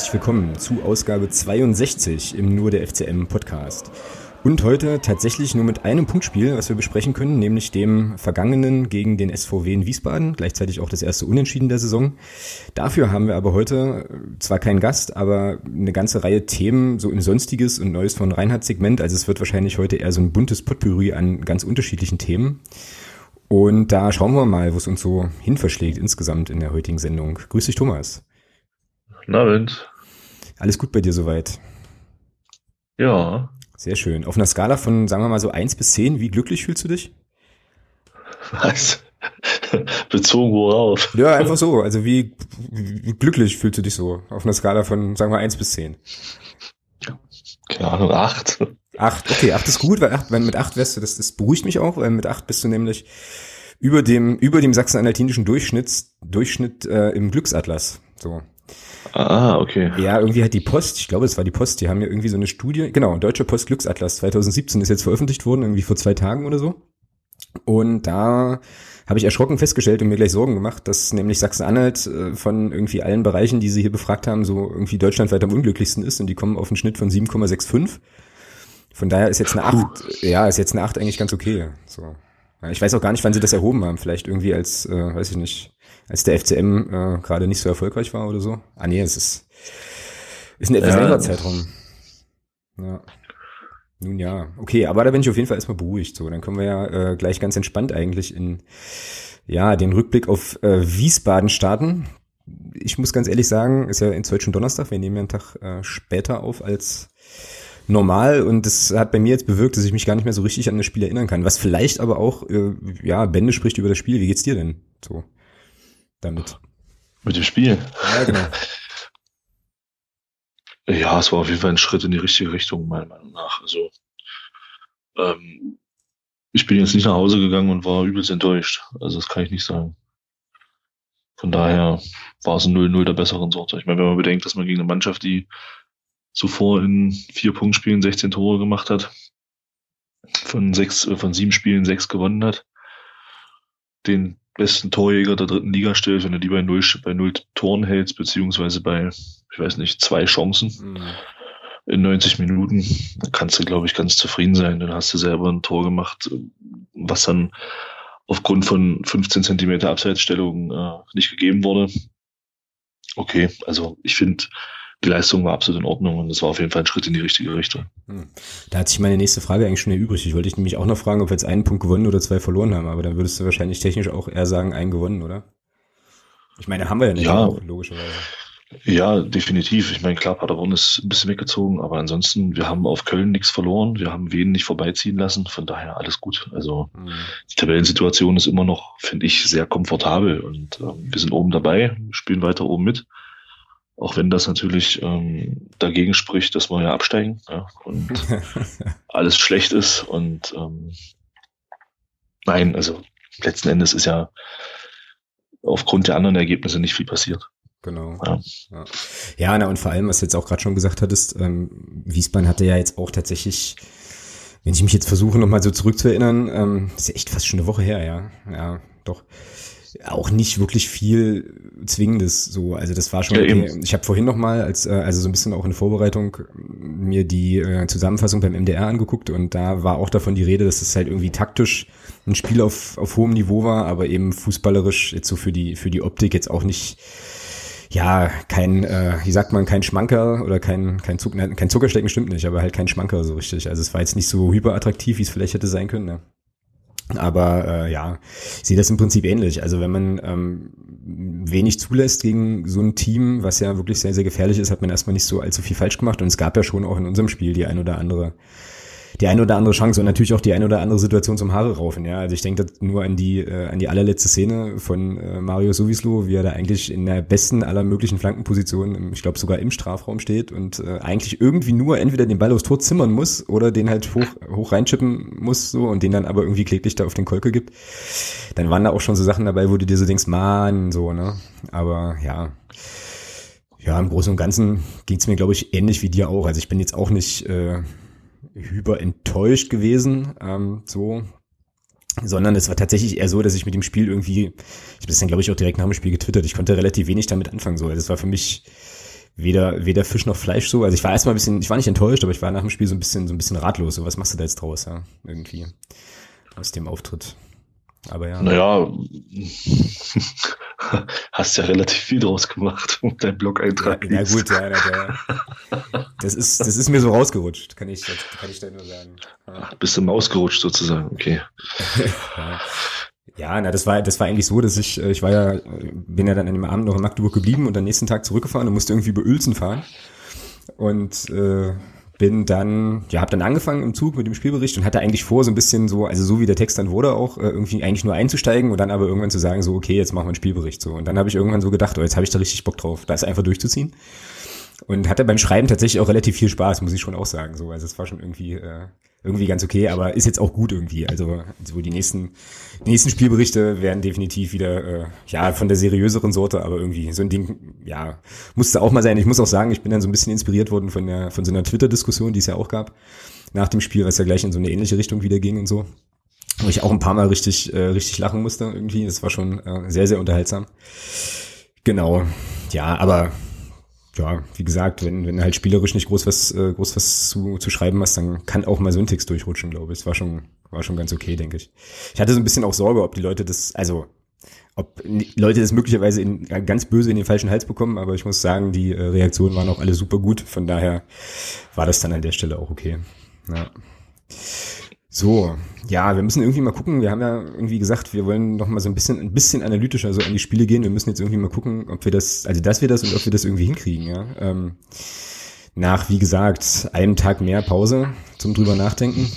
herzlich willkommen zu Ausgabe 62 im Nur der FCM Podcast. Und heute tatsächlich nur mit einem Punktspiel, was wir besprechen können, nämlich dem vergangenen gegen den SVW in Wiesbaden, gleichzeitig auch das erste Unentschieden der Saison. Dafür haben wir aber heute zwar keinen Gast, aber eine ganze Reihe Themen, so im Sonstiges und Neues von Reinhard Segment. Also es wird wahrscheinlich heute eher so ein buntes Potpourri an ganz unterschiedlichen Themen. Und da schauen wir mal, wo es uns so hin verschlägt insgesamt in der heutigen Sendung. Grüß dich, Thomas. Na, Wind. Alles gut bei dir soweit? Ja. Sehr schön. Auf einer Skala von, sagen wir mal so eins bis zehn, wie glücklich fühlst du dich? Was? Bezogen worauf? Ja, einfach so. Also wie, wie glücklich fühlst du dich so? Auf einer Skala von, sagen wir, eins bis zehn. Keine Ahnung, acht. Acht, okay, acht ist gut, weil, acht, weil mit acht wärst du, das, das beruhigt mich auch, weil mit acht bist du nämlich über dem, über dem sachsen-anhaltinischen Durchschnitt, Durchschnitt äh, im Glücksatlas. So. Ah, okay. Ja, irgendwie hat die Post, ich glaube, es war die Post, die haben ja irgendwie so eine Studie, genau, Deutsche Post Glücksatlas 2017 ist jetzt veröffentlicht worden, irgendwie vor zwei Tagen oder so. Und da habe ich erschrocken festgestellt und mir gleich Sorgen gemacht, dass nämlich Sachsen-Anhalt äh, von irgendwie allen Bereichen, die sie hier befragt haben, so irgendwie deutschlandweit am unglücklichsten ist und die kommen auf einen Schnitt von 7,65. Von daher ist jetzt eine 8, ja, ist jetzt eine 8 eigentlich ganz okay. So. Ich weiß auch gar nicht, wann sie das erhoben haben. Vielleicht irgendwie als, äh, weiß ich nicht, als der FCM äh, gerade nicht so erfolgreich war oder so. Ah nee, es ist, ist ein etwas ja. längerer Zeitraum. Ja. Nun ja, okay, aber da bin ich auf jeden Fall erstmal beruhigt. So, dann können wir ja äh, gleich ganz entspannt eigentlich in ja den Rückblick auf äh, Wiesbaden starten. Ich muss ganz ehrlich sagen, ist ja in schon Donnerstag, wir nehmen ja einen Tag äh, später auf als normal und das hat bei mir jetzt bewirkt, dass ich mich gar nicht mehr so richtig an das Spiel erinnern kann. Was vielleicht aber auch, äh, ja, Bände spricht über das Spiel. Wie geht's dir denn so damit? Mit dem Spiel? Ja, genau. Ja, es war auf jeden Fall ein Schritt in die richtige Richtung, meiner Meinung nach. Also, ähm, ich bin jetzt nicht nach Hause gegangen und war übelst enttäuscht. Also, das kann ich nicht sagen. Von daher war es ein 0-0 der besseren Sorte. Ich meine, wenn man bedenkt, dass man gegen eine Mannschaft, die zuvor in vier Punktspielen 16 Tore gemacht hat, von sechs, äh, von sieben Spielen sechs gewonnen hat, den besten Torjäger der dritten Liga stellt, wenn du die bei null, bei null Toren hältst, beziehungsweise bei, ich weiß nicht, zwei Chancen mhm. in 90 Minuten, dann kannst du, glaube ich, ganz zufrieden sein. Dann hast du selber ein Tor gemacht, was dann aufgrund von 15 Zentimeter Abseitsstellung äh, nicht gegeben wurde. Okay, also ich finde, die Leistung war absolut in Ordnung und es war auf jeden Fall ein Schritt in die richtige Richtung. Hm. Da hat sich meine nächste Frage eigentlich schon erübrigt. Ich wollte dich nämlich auch noch fragen, ob wir jetzt einen Punkt gewonnen oder zwei verloren haben, aber dann würdest du wahrscheinlich technisch auch eher sagen, einen gewonnen, oder? Ich meine, haben wir ja nicht ja. auch, logischerweise. Ja, definitiv. Ich meine, klar, Paderborn ist ein bisschen weggezogen, aber ansonsten, wir haben auf Köln nichts verloren. Wir haben Wien nicht vorbeiziehen lassen. Von daher alles gut. Also mhm. die Tabellensituation ist immer noch, finde ich, sehr komfortabel und ähm, wir sind oben dabei, spielen weiter oben mit. Auch wenn das natürlich ähm, dagegen spricht, dass wir ja absteigen ja, und alles schlecht ist. Und ähm, nein, also letzten Endes ist ja aufgrund der anderen Ergebnisse nicht viel passiert. Genau. Ja, ja. ja na, und vor allem, was du jetzt auch gerade schon gesagt hattest, ähm, Wiesbaden hatte ja jetzt auch tatsächlich, wenn ich mich jetzt versuche, nochmal so zurückzuerinnern, ähm, ist ja echt fast schon eine Woche her, ja. Ja, doch auch nicht wirklich viel Zwingendes so. Also das war schon ja, okay. Ich habe vorhin noch mal, als, äh, also so ein bisschen auch in Vorbereitung, mir die äh, Zusammenfassung beim MDR angeguckt und da war auch davon die Rede, dass es halt irgendwie taktisch ein Spiel auf, auf hohem Niveau war, aber eben fußballerisch jetzt so für die, für die Optik jetzt auch nicht ja, kein, äh, wie sagt man, kein Schmanker oder kein, kein, Zuck, kein Zuckerstecken stimmt nicht, aber halt kein Schmanker so richtig. Also es war jetzt nicht so hyperattraktiv, wie es vielleicht hätte sein können. Ne? Aber äh, ja, ich sehe das im Prinzip ähnlich. Also wenn man ähm, wenig zulässt gegen so ein Team, was ja wirklich sehr, sehr gefährlich ist, hat man erstmal nicht so allzu viel falsch gemacht. Und es gab ja schon auch in unserem Spiel die ein oder andere die eine oder andere Chance und natürlich auch die eine oder andere Situation zum Haare raufen. Ja, also ich denke nur an die äh, an die allerletzte Szene von äh, Mario Sowislo, wie er da eigentlich in der besten aller möglichen Flankenpositionen, ich glaube sogar im Strafraum steht und äh, eigentlich irgendwie nur entweder den Ball aufs Tor zimmern muss oder den halt hoch hoch reinchippen muss so und den dann aber irgendwie kläglich da auf den Kolke gibt. Dann waren da auch schon so Sachen dabei, wo du dir so denkst, man, so ne. Aber ja. Ja, im Großen und Ganzen ging es mir, glaube ich, ähnlich wie dir auch. Also ich bin jetzt auch nicht äh, hyper enttäuscht gewesen, ähm, so. Sondern es war tatsächlich eher so, dass ich mit dem Spiel irgendwie, ich habe das dann glaube ich auch direkt nach dem Spiel getwittert, ich konnte relativ wenig damit anfangen, so. Also es war für mich weder, weder Fisch noch Fleisch so. Also ich war erstmal ein bisschen, ich war nicht enttäuscht, aber ich war nach dem Spiel so ein bisschen, so ein bisschen ratlos. So, was machst du da jetzt draus, ja? Irgendwie. Aus dem Auftritt. Aber ja. Naja, hast ja relativ viel draus gemacht und dein Blog-Eintrag. Ja, na gut, ja, na, das ist, das ist mir so rausgerutscht, kann ich, kann ich da nur sagen. Ja. Bist du ausgerutscht sozusagen, okay. ja. Ja, na, das war, das war eigentlich so, dass ich, äh, ich war ja, bin ja dann an dem Abend noch in Magdeburg geblieben und am nächsten Tag zurückgefahren und musste irgendwie über Uelzen fahren. Und äh, bin dann, ja, habe dann angefangen im Zug mit dem Spielbericht und hatte eigentlich vor, so ein bisschen so, also so wie der Text dann wurde, auch äh, irgendwie eigentlich nur einzusteigen und dann aber irgendwann zu sagen, so, okay, jetzt machen wir einen Spielbericht so. Und dann habe ich irgendwann so gedacht, oh, jetzt habe ich da richtig Bock drauf, das einfach durchzuziehen. Und hatte beim Schreiben tatsächlich auch relativ viel Spaß, muss ich schon auch sagen. So, also es war schon irgendwie äh, irgendwie ganz okay, aber ist jetzt auch gut irgendwie. Also so die nächsten, die nächsten Spielberichte werden definitiv wieder äh, ja von der seriöseren Sorte, aber irgendwie so ein Ding, ja, musste auch mal sein. Ich muss auch sagen, ich bin dann so ein bisschen inspiriert worden von der von so einer Twitter-Diskussion, die es ja auch gab nach dem Spiel, was ja gleich in so eine ähnliche Richtung wieder ging und so. Wo ich auch ein paar Mal richtig, äh, richtig lachen musste irgendwie. Das war schon äh, sehr, sehr unterhaltsam. Genau. Ja, aber ja, wie gesagt, wenn, wenn halt spielerisch nicht groß was, äh, groß was zu, zu schreiben hast, dann kann auch mal so ein Text durchrutschen, glaube ich. Es war schon, war schon ganz okay, denke ich. Ich hatte so ein bisschen auch Sorge, ob die Leute das, also ob Leute das möglicherweise in, ganz böse in den falschen Hals bekommen, aber ich muss sagen, die äh, Reaktionen waren auch alle super gut. Von daher war das dann an der Stelle auch okay. Ja. So, ja, wir müssen irgendwie mal gucken. Wir haben ja irgendwie gesagt, wir wollen noch mal so ein bisschen, ein bisschen analytischer so an die Spiele gehen. Wir müssen jetzt irgendwie mal gucken, ob wir das, also dass wir das und ob wir das irgendwie hinkriegen, ja. Ähm, nach, wie gesagt, einem Tag mehr Pause zum drüber nachdenken.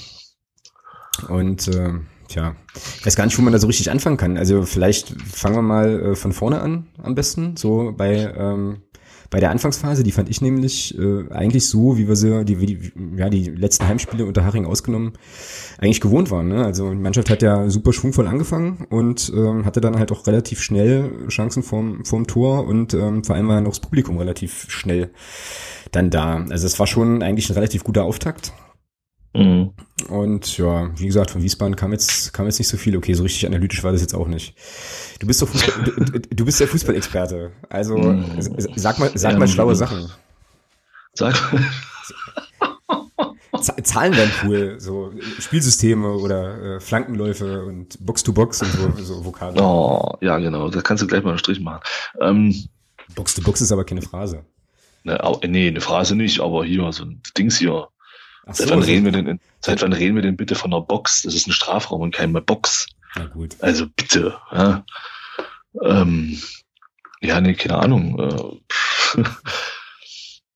Und äh, tja, ich weiß gar nicht, wo man da so richtig anfangen kann. Also vielleicht fangen wir mal äh, von vorne an am besten, so bei ähm, bei der Anfangsphase, die fand ich nämlich äh, eigentlich so, wie wir sie, die, die, ja, die letzten Heimspiele unter Haring ausgenommen, eigentlich gewohnt waren. Ne? Also die Mannschaft hat ja super schwungvoll angefangen und ähm, hatte dann halt auch relativ schnell Chancen vorm, vorm Tor und ähm, vor allem war auch das Publikum relativ schnell dann da. Also es war schon eigentlich ein relativ guter Auftakt. Mhm. Und ja, wie gesagt, von Wiesbaden kam jetzt, kam jetzt nicht so viel. Okay, so richtig analytisch war das jetzt auch nicht. Du bist doch Fußball, du, du, bist der Fußballexperte. Also mhm. sag mal, sag mal schlaue Sachen. Sag mal. Zahlen werden cool, so Spielsysteme oder äh, Flankenläufe und Box-to-Box und so, so Vokale. Oh, ja, genau, da kannst du gleich mal einen Strich machen. Ähm, Box-to-Box ist aber keine Phrase. Ne, nee, eine Phrase nicht, aber hier so ein Dings hier. Ach seit, so, wann reden wir denn, seit wann reden wir denn bitte von einer Box? Das ist ein Strafraum und keine Box. Na gut. Also bitte. Ja, ähm, ja nee, keine Ahnung. Äh,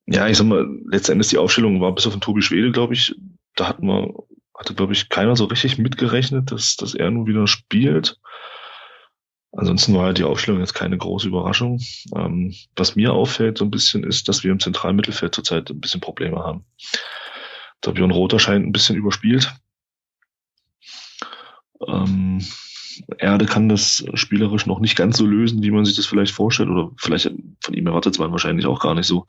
ja, ich sag mal, letztendlich die Aufstellung war bis auf den Tobi Schwede, glaube ich, da hatten wir, hatte, glaube ich, keiner so richtig mitgerechnet, dass, dass er nun wieder spielt. Ansonsten war halt die Aufstellung jetzt keine große Überraschung. Ähm, was mir auffällt so ein bisschen ist, dass wir im zentralen Mittelfeld zurzeit ein bisschen Probleme haben. Der Björn Rother scheint ein bisschen überspielt. Ähm, Erde kann das spielerisch noch nicht ganz so lösen, wie man sich das vielleicht vorstellt. Oder vielleicht von ihm erwartet man wahrscheinlich auch gar nicht so.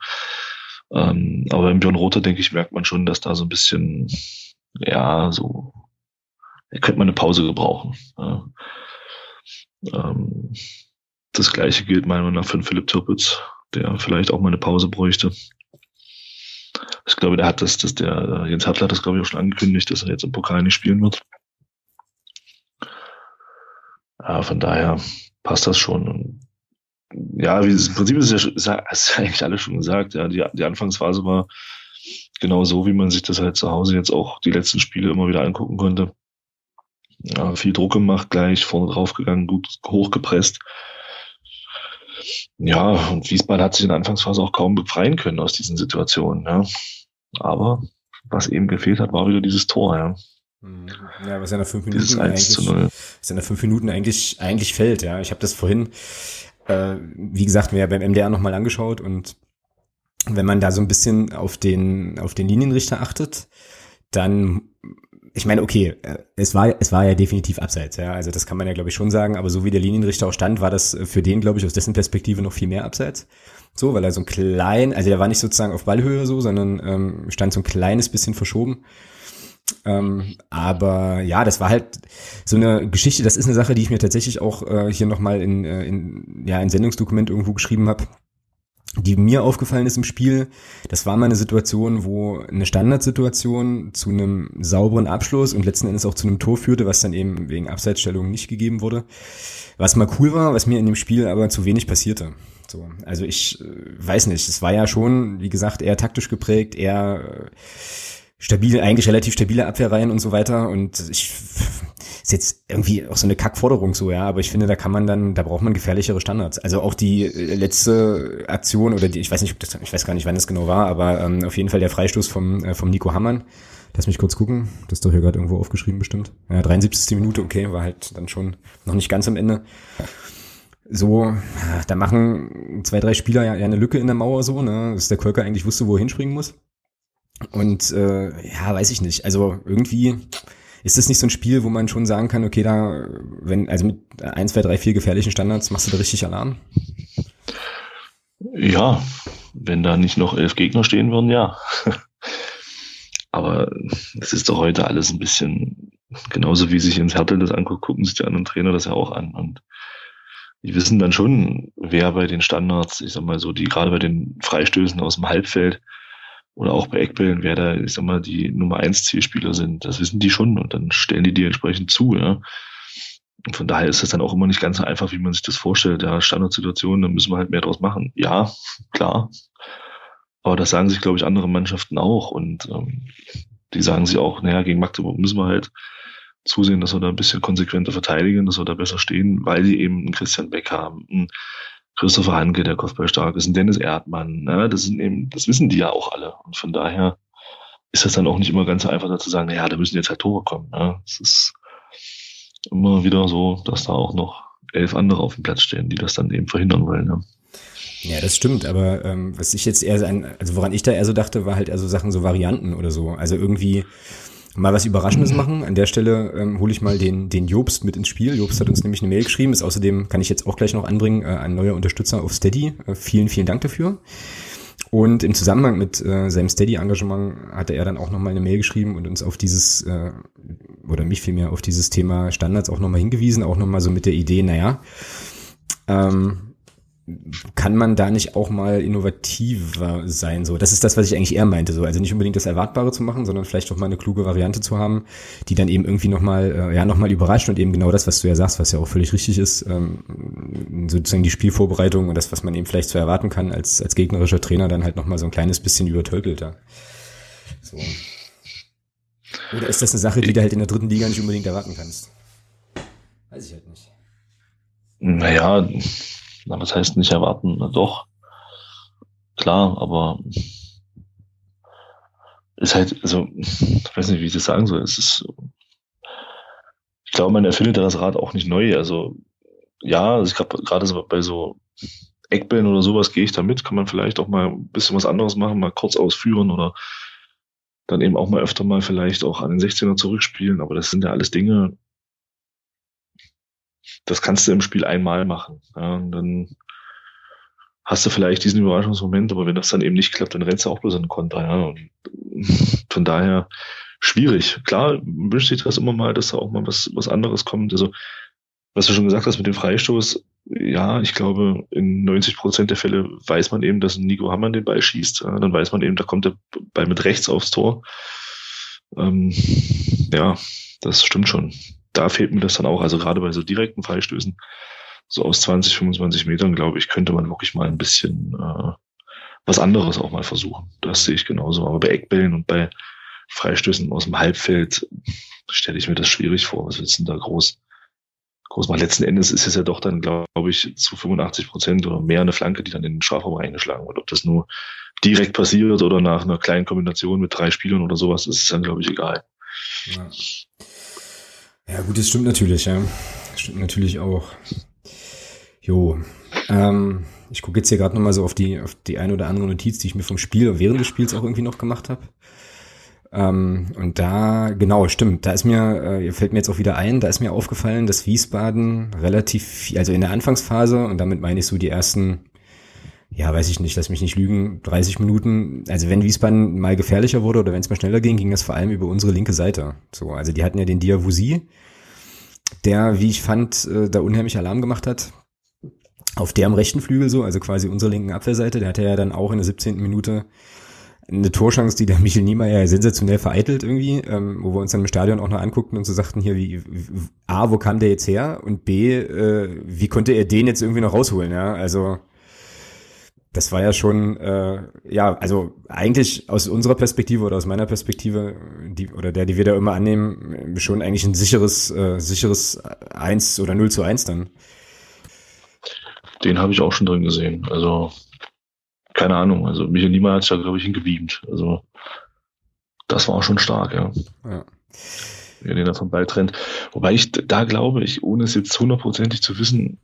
Ähm, aber beim Björn Rother, denke ich, merkt man schon, dass da so ein bisschen, ja, so, er könnte mal eine Pause gebrauchen. Ja. Ähm, das gleiche gilt meiner Meinung nach für Philipp Tirpitz, der vielleicht auch mal eine Pause bräuchte. Ich glaube, der hat das, das der Jens Hattler hat das, glaube ich, auch schon angekündigt, dass er jetzt im Pokal nicht spielen wird. Ja, von daher passt das schon. ja, wie, im Prinzip ist es ja, ist eigentlich alles schon gesagt. Ja, die, die Anfangsphase war genau so, wie man sich das halt zu Hause jetzt auch die letzten Spiele immer wieder angucken konnte. Ja, viel Druck gemacht, gleich vorne drauf gegangen, gut hochgepresst. Ja, und Wiesbaden hat sich in der Anfangsphase auch kaum befreien können aus diesen Situationen. Ja. Aber was eben gefehlt hat, war wieder dieses Tor. Ja. Mhm. Ja, was ja nach fünf Minuten eigentlich, was ja nach fünf Minuten eigentlich, eigentlich fällt, ja. Ich habe das vorhin, äh, wie gesagt, mir beim MDR nochmal angeschaut und wenn man da so ein bisschen auf den, auf den Linienrichter achtet, dann, ich meine, okay, äh, es war, es war ja definitiv abseits, ja. Also das kann man ja, glaube ich, schon sagen, aber so wie der Linienrichter auch stand, war das für den, glaube ich, aus dessen Perspektive noch viel mehr abseits. So, weil er so ein klein, also der war nicht sozusagen auf Ballhöhe so, sondern ähm, stand so ein kleines bisschen verschoben. Ähm, aber ja, das war halt so eine Geschichte, das ist eine Sache, die ich mir tatsächlich auch äh, hier nochmal in, äh, in, ja, ein Sendungsdokument irgendwo geschrieben habe. die mir aufgefallen ist im Spiel, das war mal eine Situation, wo eine Standardsituation zu einem sauberen Abschluss und letzten Endes auch zu einem Tor führte, was dann eben wegen Abseitsstellung nicht gegeben wurde. Was mal cool war, was mir in dem Spiel aber zu wenig passierte. So, also ich äh, weiß nicht, es war ja schon, wie gesagt, eher taktisch geprägt, eher äh, stabil, eigentlich relativ stabile Abwehrreihen und so weiter. Und ich ist jetzt irgendwie auch so eine Kackforderung so, ja, aber ich finde, da kann man dann, da braucht man gefährlichere Standards. Also auch die äh, letzte Aktion oder die, ich weiß nicht, ob das, ich weiß gar nicht, wann das genau war, aber ähm, auf jeden Fall der Freistoß vom, äh, vom Nico Hammann. Lass mich kurz gucken. Das ist doch hier gerade irgendwo aufgeschrieben bestimmt. Ja, 73. Minute, okay, war halt dann schon noch nicht ganz am Ende. So, da machen zwei, drei Spieler ja, eine Lücke in der Mauer so, ne, dass der Kölker eigentlich wusste, wo er hinspringen muss. Und äh, ja, weiß ich nicht. Also irgendwie ist das nicht so ein Spiel, wo man schon sagen kann, okay, da, wenn, also mit 1, 2, 3, 4 gefährlichen Standards machst du da richtig Alarm? Ja, wenn da nicht noch elf Gegner stehen würden, ja. Aber es ist doch heute alles ein bisschen, genauso wie sich ins Hertel das anguckt, gucken sich die anderen Trainer das ja auch an. Und die wissen dann schon, wer bei den Standards, ich sag mal so, die gerade bei den Freistößen aus dem Halbfeld, oder auch bei Eckbällen, wer da, ich sag mal, die Nummer eins Zielspieler sind. Das wissen die schon und dann stellen die die entsprechend zu, ja. Und von daher ist das dann auch immer nicht ganz so einfach, wie man sich das vorstellt. Ja, Standardsituation, da müssen wir halt mehr draus machen. Ja, klar. Aber das sagen sich, glaube ich, andere Mannschaften auch. Und ähm, die sagen sich auch, naja, gegen Magdeburg müssen wir halt zusehen, dass wir da ein bisschen konsequenter verteidigen, dass wir da besser stehen, weil die eben einen Christian Beck haben, einen Christopher Hanke, der Kopfball stark ist, ein Dennis Erdmann. Ne? Das sind eben, das wissen die ja auch alle. Und von daher ist das dann auch nicht immer ganz so einfach, da zu sagen, naja, da müssen jetzt halt Tore kommen. Ne? Es ist immer wieder so, dass da auch noch elf andere auf dem Platz stehen, die das dann eben verhindern wollen. Ne? Ja, das stimmt, aber ähm, was ich jetzt eher, also woran ich da eher so dachte, war halt eher so Sachen, so Varianten oder so. Also irgendwie mal was Überraschendes machen. An der Stelle ähm, hole ich mal den, den Jobst mit ins Spiel. Jobst hat uns nämlich eine Mail geschrieben. Ist außerdem, kann ich jetzt auch gleich noch anbringen, äh, ein neuer Unterstützer auf Steady. Äh, vielen, vielen Dank dafür. Und im Zusammenhang mit äh, seinem Steady-Engagement hatte er dann auch nochmal eine Mail geschrieben und uns auf dieses, äh, oder mich vielmehr auf dieses Thema Standards auch nochmal hingewiesen, auch nochmal so mit der Idee, naja, ähm, kann man da nicht auch mal innovativer sein? So, das ist das, was ich eigentlich eher meinte. So, also nicht unbedingt das Erwartbare zu machen, sondern vielleicht auch mal eine kluge Variante zu haben, die dann eben irgendwie nochmal, äh, ja, nochmal überrascht und eben genau das, was du ja sagst, was ja auch völlig richtig ist, ähm, sozusagen die Spielvorbereitung und das, was man eben vielleicht so erwarten kann als als gegnerischer Trainer, dann halt nochmal so ein kleines bisschen übertölpelt. Ja. So. Oder ist das eine Sache, die du halt in der dritten Liga nicht unbedingt erwarten kannst? Weiß ich halt nicht. Naja, na, was heißt nicht erwarten? Na, doch, klar, aber ist halt, also, ich weiß nicht, wie ich das sagen soll. Es ist, ich glaube, man erfindet das Rad auch nicht neu. Also, ja, also ich glaube, gerade so bei so Eckbällen oder sowas gehe ich da mit, kann man vielleicht auch mal ein bisschen was anderes machen, mal kurz ausführen oder dann eben auch mal öfter mal vielleicht auch an den 16er zurückspielen. Aber das sind ja alles Dinge, das kannst du im Spiel einmal machen. Ja, und dann hast du vielleicht diesen Überraschungsmoment, aber wenn das dann eben nicht klappt, dann rennst du auch bloß in den Konter. Ja. Und von daher schwierig. Klar wünscht sich das immer mal, dass da auch mal was, was anderes kommt. Also, was du schon gesagt hast mit dem Freistoß, ja, ich glaube, in 90 Prozent der Fälle weiß man eben, dass Nico Hammann den Ball schießt. Ja, dann weiß man eben, da kommt der Ball mit rechts aufs Tor. Ähm, ja, das stimmt schon da fehlt mir das dann auch. Also gerade bei so direkten Freistößen, so aus 20, 25 Metern, glaube ich, könnte man wirklich mal ein bisschen äh, was anderes auch mal versuchen. Das sehe ich genauso. Aber bei Eckbällen und bei Freistößen aus dem Halbfeld stelle ich mir das schwierig vor. Was willst du denn da groß, groß machen? Letzten Endes ist es ja doch dann, glaube ich, zu 85 Prozent oder mehr eine Flanke, die dann in den Strafraum reingeschlagen wird. Ob das nur direkt passiert oder nach einer kleinen Kombination mit drei Spielern oder sowas, ist dann, glaube ich, egal. Ja. Ja, gut, das stimmt natürlich, ja. Das stimmt natürlich auch. Jo. Ähm, ich gucke jetzt hier gerade nochmal so auf die, auf die eine oder andere Notiz, die ich mir vom Spiel während des Spiels auch irgendwie noch gemacht habe. Ähm, und da, genau, stimmt, da ist mir, äh, fällt mir jetzt auch wieder ein, da ist mir aufgefallen, dass Wiesbaden relativ viel, also in der Anfangsphase, und damit meine ich so die ersten, ja, weiß ich nicht, lass mich nicht lügen, 30 Minuten, also wenn Wiesbaden mal gefährlicher wurde oder wenn es mal schneller ging, ging das vor allem über unsere linke Seite. So, also die hatten ja den Diawusi, der, wie ich fand, äh, da unheimlich Alarm gemacht hat. auf der am rechten Flügel so, also quasi unserer linken Abwehrseite, der hatte ja dann auch in der 17. Minute eine Torchance, die der Michel Niemeyer sensationell vereitelt irgendwie, ähm, wo wir uns dann im Stadion auch noch anguckten und so sagten hier, wie, wie A, wo kam der jetzt her? Und B, äh, wie konnte er den jetzt irgendwie noch rausholen, ja? Also das war ja schon, äh, ja, also eigentlich aus unserer Perspektive oder aus meiner Perspektive, die, oder der, die wir da immer annehmen, schon eigentlich ein sicheres, äh, sicheres 1 oder 0 zu 1 dann. Den habe ich auch schon drin gesehen. Also keine Ahnung. Also Michael Niemeyer hat sich da, glaube ich, hingebeamt. Also das war schon stark, ja. ja. Wie er den da vom Ball trennt. Wobei ich da glaube ich, ohne es jetzt hundertprozentig zu wissen,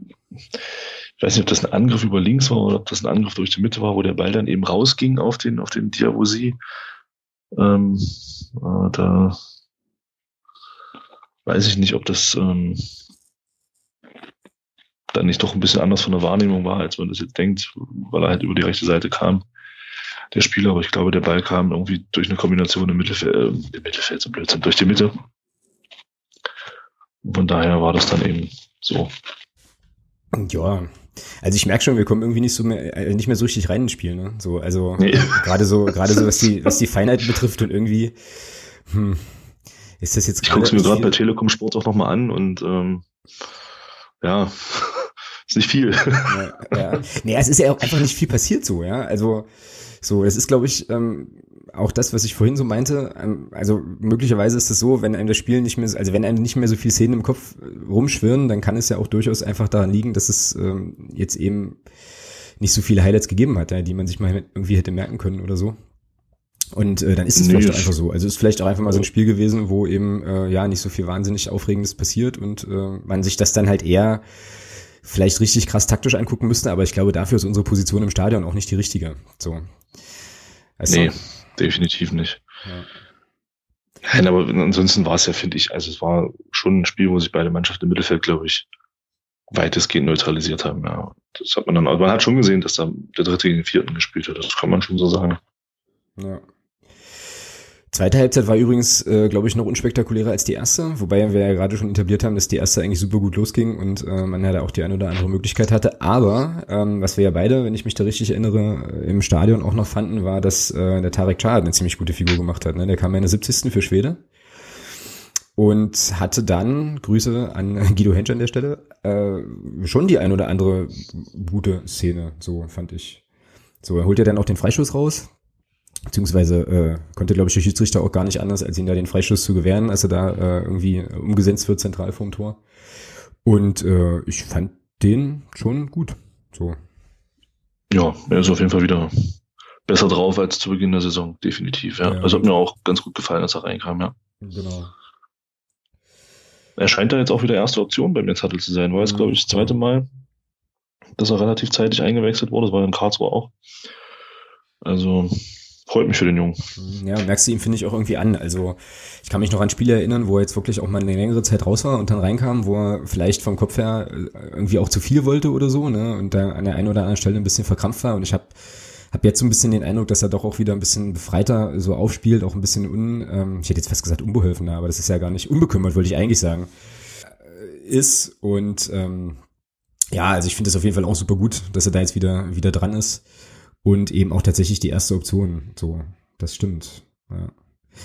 ich weiß nicht, ob das ein Angriff über links war oder ob das ein Angriff durch die Mitte war, wo der Ball dann eben rausging auf den, auf den Diavosi. Ähm, äh, da weiß ich nicht, ob das ähm, dann nicht doch ein bisschen anders von der Wahrnehmung war, als man das jetzt denkt, weil er halt über die rechte Seite kam, der Spieler. Aber ich glaube, der Ball kam irgendwie durch eine Kombination im Mittelfeld, äh, im Mittelfeld, so Blödsinn, durch die Mitte. Und von daher war das dann eben so. Ja, also ich merke schon, wir kommen irgendwie nicht so mehr, äh, nicht mehr so richtig rein ins Spiel, ne? So, also nee. gerade so, gerade so, was die, was die Feinheit betrifft und irgendwie, hm, ist das jetzt Ich gucke es mir gerade bei Telekom Sport auch nochmal an und ähm, ja, ist nicht viel. Ja, ja. Naja, es ist ja auch einfach nicht viel passiert so, ja. Also so, es ist, glaube ich, ähm, auch das, was ich vorhin so meinte. Ähm, also möglicherweise ist es so, wenn einem das Spiel nicht mehr, also wenn einem nicht mehr so viel Szenen im Kopf äh, rumschwirren, dann kann es ja auch durchaus einfach daran liegen, dass es ähm, jetzt eben nicht so viele Highlights gegeben hat, die man sich mal irgendwie hätte merken können oder so. Und äh, dann ist es nee, vielleicht einfach so. Also ist vielleicht auch einfach mal so ein Spiel gewesen, wo eben äh, ja nicht so viel wahnsinnig Aufregendes passiert und äh, man sich das dann halt eher vielleicht richtig krass taktisch angucken müsste, aber ich glaube, dafür ist unsere Position im Stadion auch nicht die richtige. So. Weißt nee? Definitiv nicht. Ja. Nein, aber ansonsten war es ja, finde ich, also es war schon ein Spiel, wo sich beide Mannschaften im Mittelfeld, glaube ich, weitestgehend neutralisiert haben. Ja. Das hat man dann, also man hat schon gesehen, dass da der Dritte gegen den Vierten gespielt hat. Das kann man schon so sagen. Ja. Zweite Halbzeit war übrigens, äh, glaube ich, noch unspektakulärer als die erste, wobei wir ja gerade schon etabliert haben, dass die erste eigentlich super gut losging und äh, man ja da auch die eine oder andere Möglichkeit hatte. Aber ähm, was wir ja beide, wenn ich mich da richtig erinnere, äh, im Stadion auch noch fanden, war, dass äh, der Tarek Chad eine ziemlich gute Figur gemacht hat. Ne? Der kam ja in der 70. für Schwede und hatte dann, Grüße an Guido Hensch an der Stelle, äh, schon die ein oder andere gute Szene, so fand ich. So, er holt ja dann auch den Freischuss raus, beziehungsweise äh, konnte, glaube ich, der Schiedsrichter auch gar nicht anders, als ihn da den Freischuss zu gewähren, als er da äh, irgendwie umgesetzt wird, zentral vorm Tor. Und äh, ich fand den schon gut. So. Ja, er ist auf jeden Fall wieder besser drauf als zu Beginn der Saison, definitiv. Ja. ja. Also hat mir auch ganz gut gefallen, als er reinkam, ja. Genau. Er scheint da jetzt auch wieder erste Option bei mir Zettel zu sein. War jetzt, glaube ich, das zweite Mal, dass er relativ zeitig eingewechselt wurde. Das war in Karlsruhe auch. Also freut mich für den Jungen. Ja, merkst du ihm, finde ich, auch irgendwie an. Also ich kann mich noch an Spiele erinnern, wo er jetzt wirklich auch mal eine längere Zeit raus war und dann reinkam, wo er vielleicht vom Kopf her äh, irgendwie auch zu viel wollte oder so, ne? Und da an der einen oder anderen Stelle ein bisschen verkrampft war. Und ich habe hab jetzt so ein bisschen den Eindruck, dass er doch auch wieder ein bisschen befreiter so aufspielt, auch ein bisschen un, ähm, ich hätte jetzt fast gesagt unbeholfener, aber das ist ja gar nicht unbekümmert, wollte ich eigentlich sagen, äh, ist. Und ähm, ja, also ich finde es auf jeden Fall auch super gut, dass er da jetzt wieder, wieder dran ist und eben auch tatsächlich die erste Option. So, das stimmt. Ja.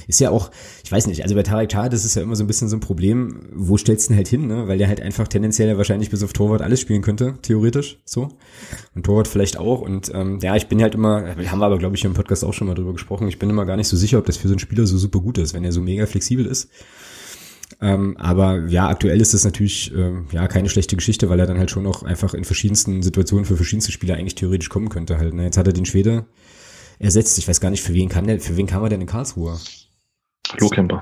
Ist ja auch, ich weiß nicht, also bei Tarek Tar, das ist ja immer so ein bisschen so ein Problem, wo stellst du ihn halt hin, ne? Weil der halt einfach tendenziell ja wahrscheinlich bis auf Torwart alles spielen könnte, theoretisch, so. Und Torwart vielleicht auch. Und ähm, ja, ich bin halt immer, haben wir aber, glaube ich, im Podcast auch schon mal drüber gesprochen, ich bin immer gar nicht so sicher, ob das für so einen Spieler so super gut ist, wenn er so mega flexibel ist. Ähm, aber ja, aktuell ist das natürlich äh, ja keine schlechte Geschichte, weil er dann halt schon auch einfach in verschiedensten Situationen für verschiedenste Spieler eigentlich theoretisch kommen könnte halt. Ne? Jetzt hat er den Schwede ersetzt. Ich weiß gar nicht, für wen kann der, für wen kam er denn in Karlsruhe? Lohkemper.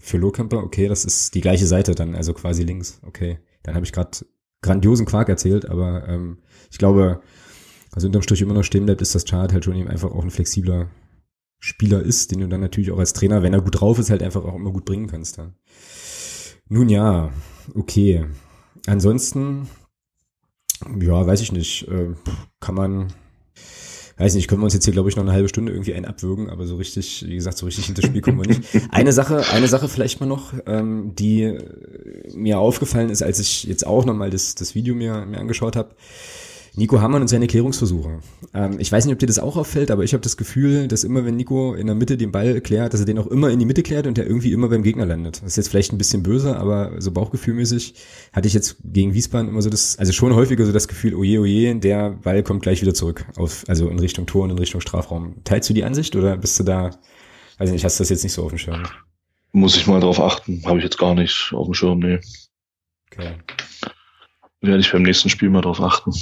Für Lohkemper, okay, das ist die gleiche Seite dann, also quasi links. Okay, dann habe ich gerade grandiosen Quark erzählt, aber ähm, ich glaube, was unterm Strich immer noch stehen bleibt, ist, dass Chart halt schon eben einfach auch ein flexibler Spieler ist, den du dann natürlich auch als Trainer, wenn er gut drauf ist, halt einfach auch immer gut bringen kannst. Ja. Nun ja, okay. Ansonsten, ja, weiß ich nicht, äh, kann man, weiß nicht, können wir uns jetzt hier, glaube ich, noch eine halbe Stunde irgendwie ein abwürgen, aber so richtig, wie gesagt, so richtig in das Spiel kommen wir nicht. Eine Sache, eine Sache vielleicht mal noch, ähm, die mir aufgefallen ist, als ich jetzt auch nochmal das, das Video mir, mir angeschaut habe. Nico Hammann und seine Klärungsversuche. Ähm, ich weiß nicht, ob dir das auch auffällt, aber ich habe das Gefühl, dass immer, wenn Nico in der Mitte den Ball klärt, dass er den auch immer in die Mitte klärt und der irgendwie immer beim Gegner landet. Das ist jetzt vielleicht ein bisschen böse, aber so bauchgefühlmäßig hatte ich jetzt gegen Wiesbaden immer so das, also schon häufiger so das Gefühl, oje, oje, der Ball kommt gleich wieder zurück, auf, also in Richtung Tor und in Richtung Strafraum. Teilst du die Ansicht oder bist du da, weiß ich nicht, hast du das jetzt nicht so auf dem Schirm? Muss ich mal drauf achten, habe ich jetzt gar nicht auf dem Schirm, nee. Okay. Werde ich beim nächsten Spiel mal drauf achten.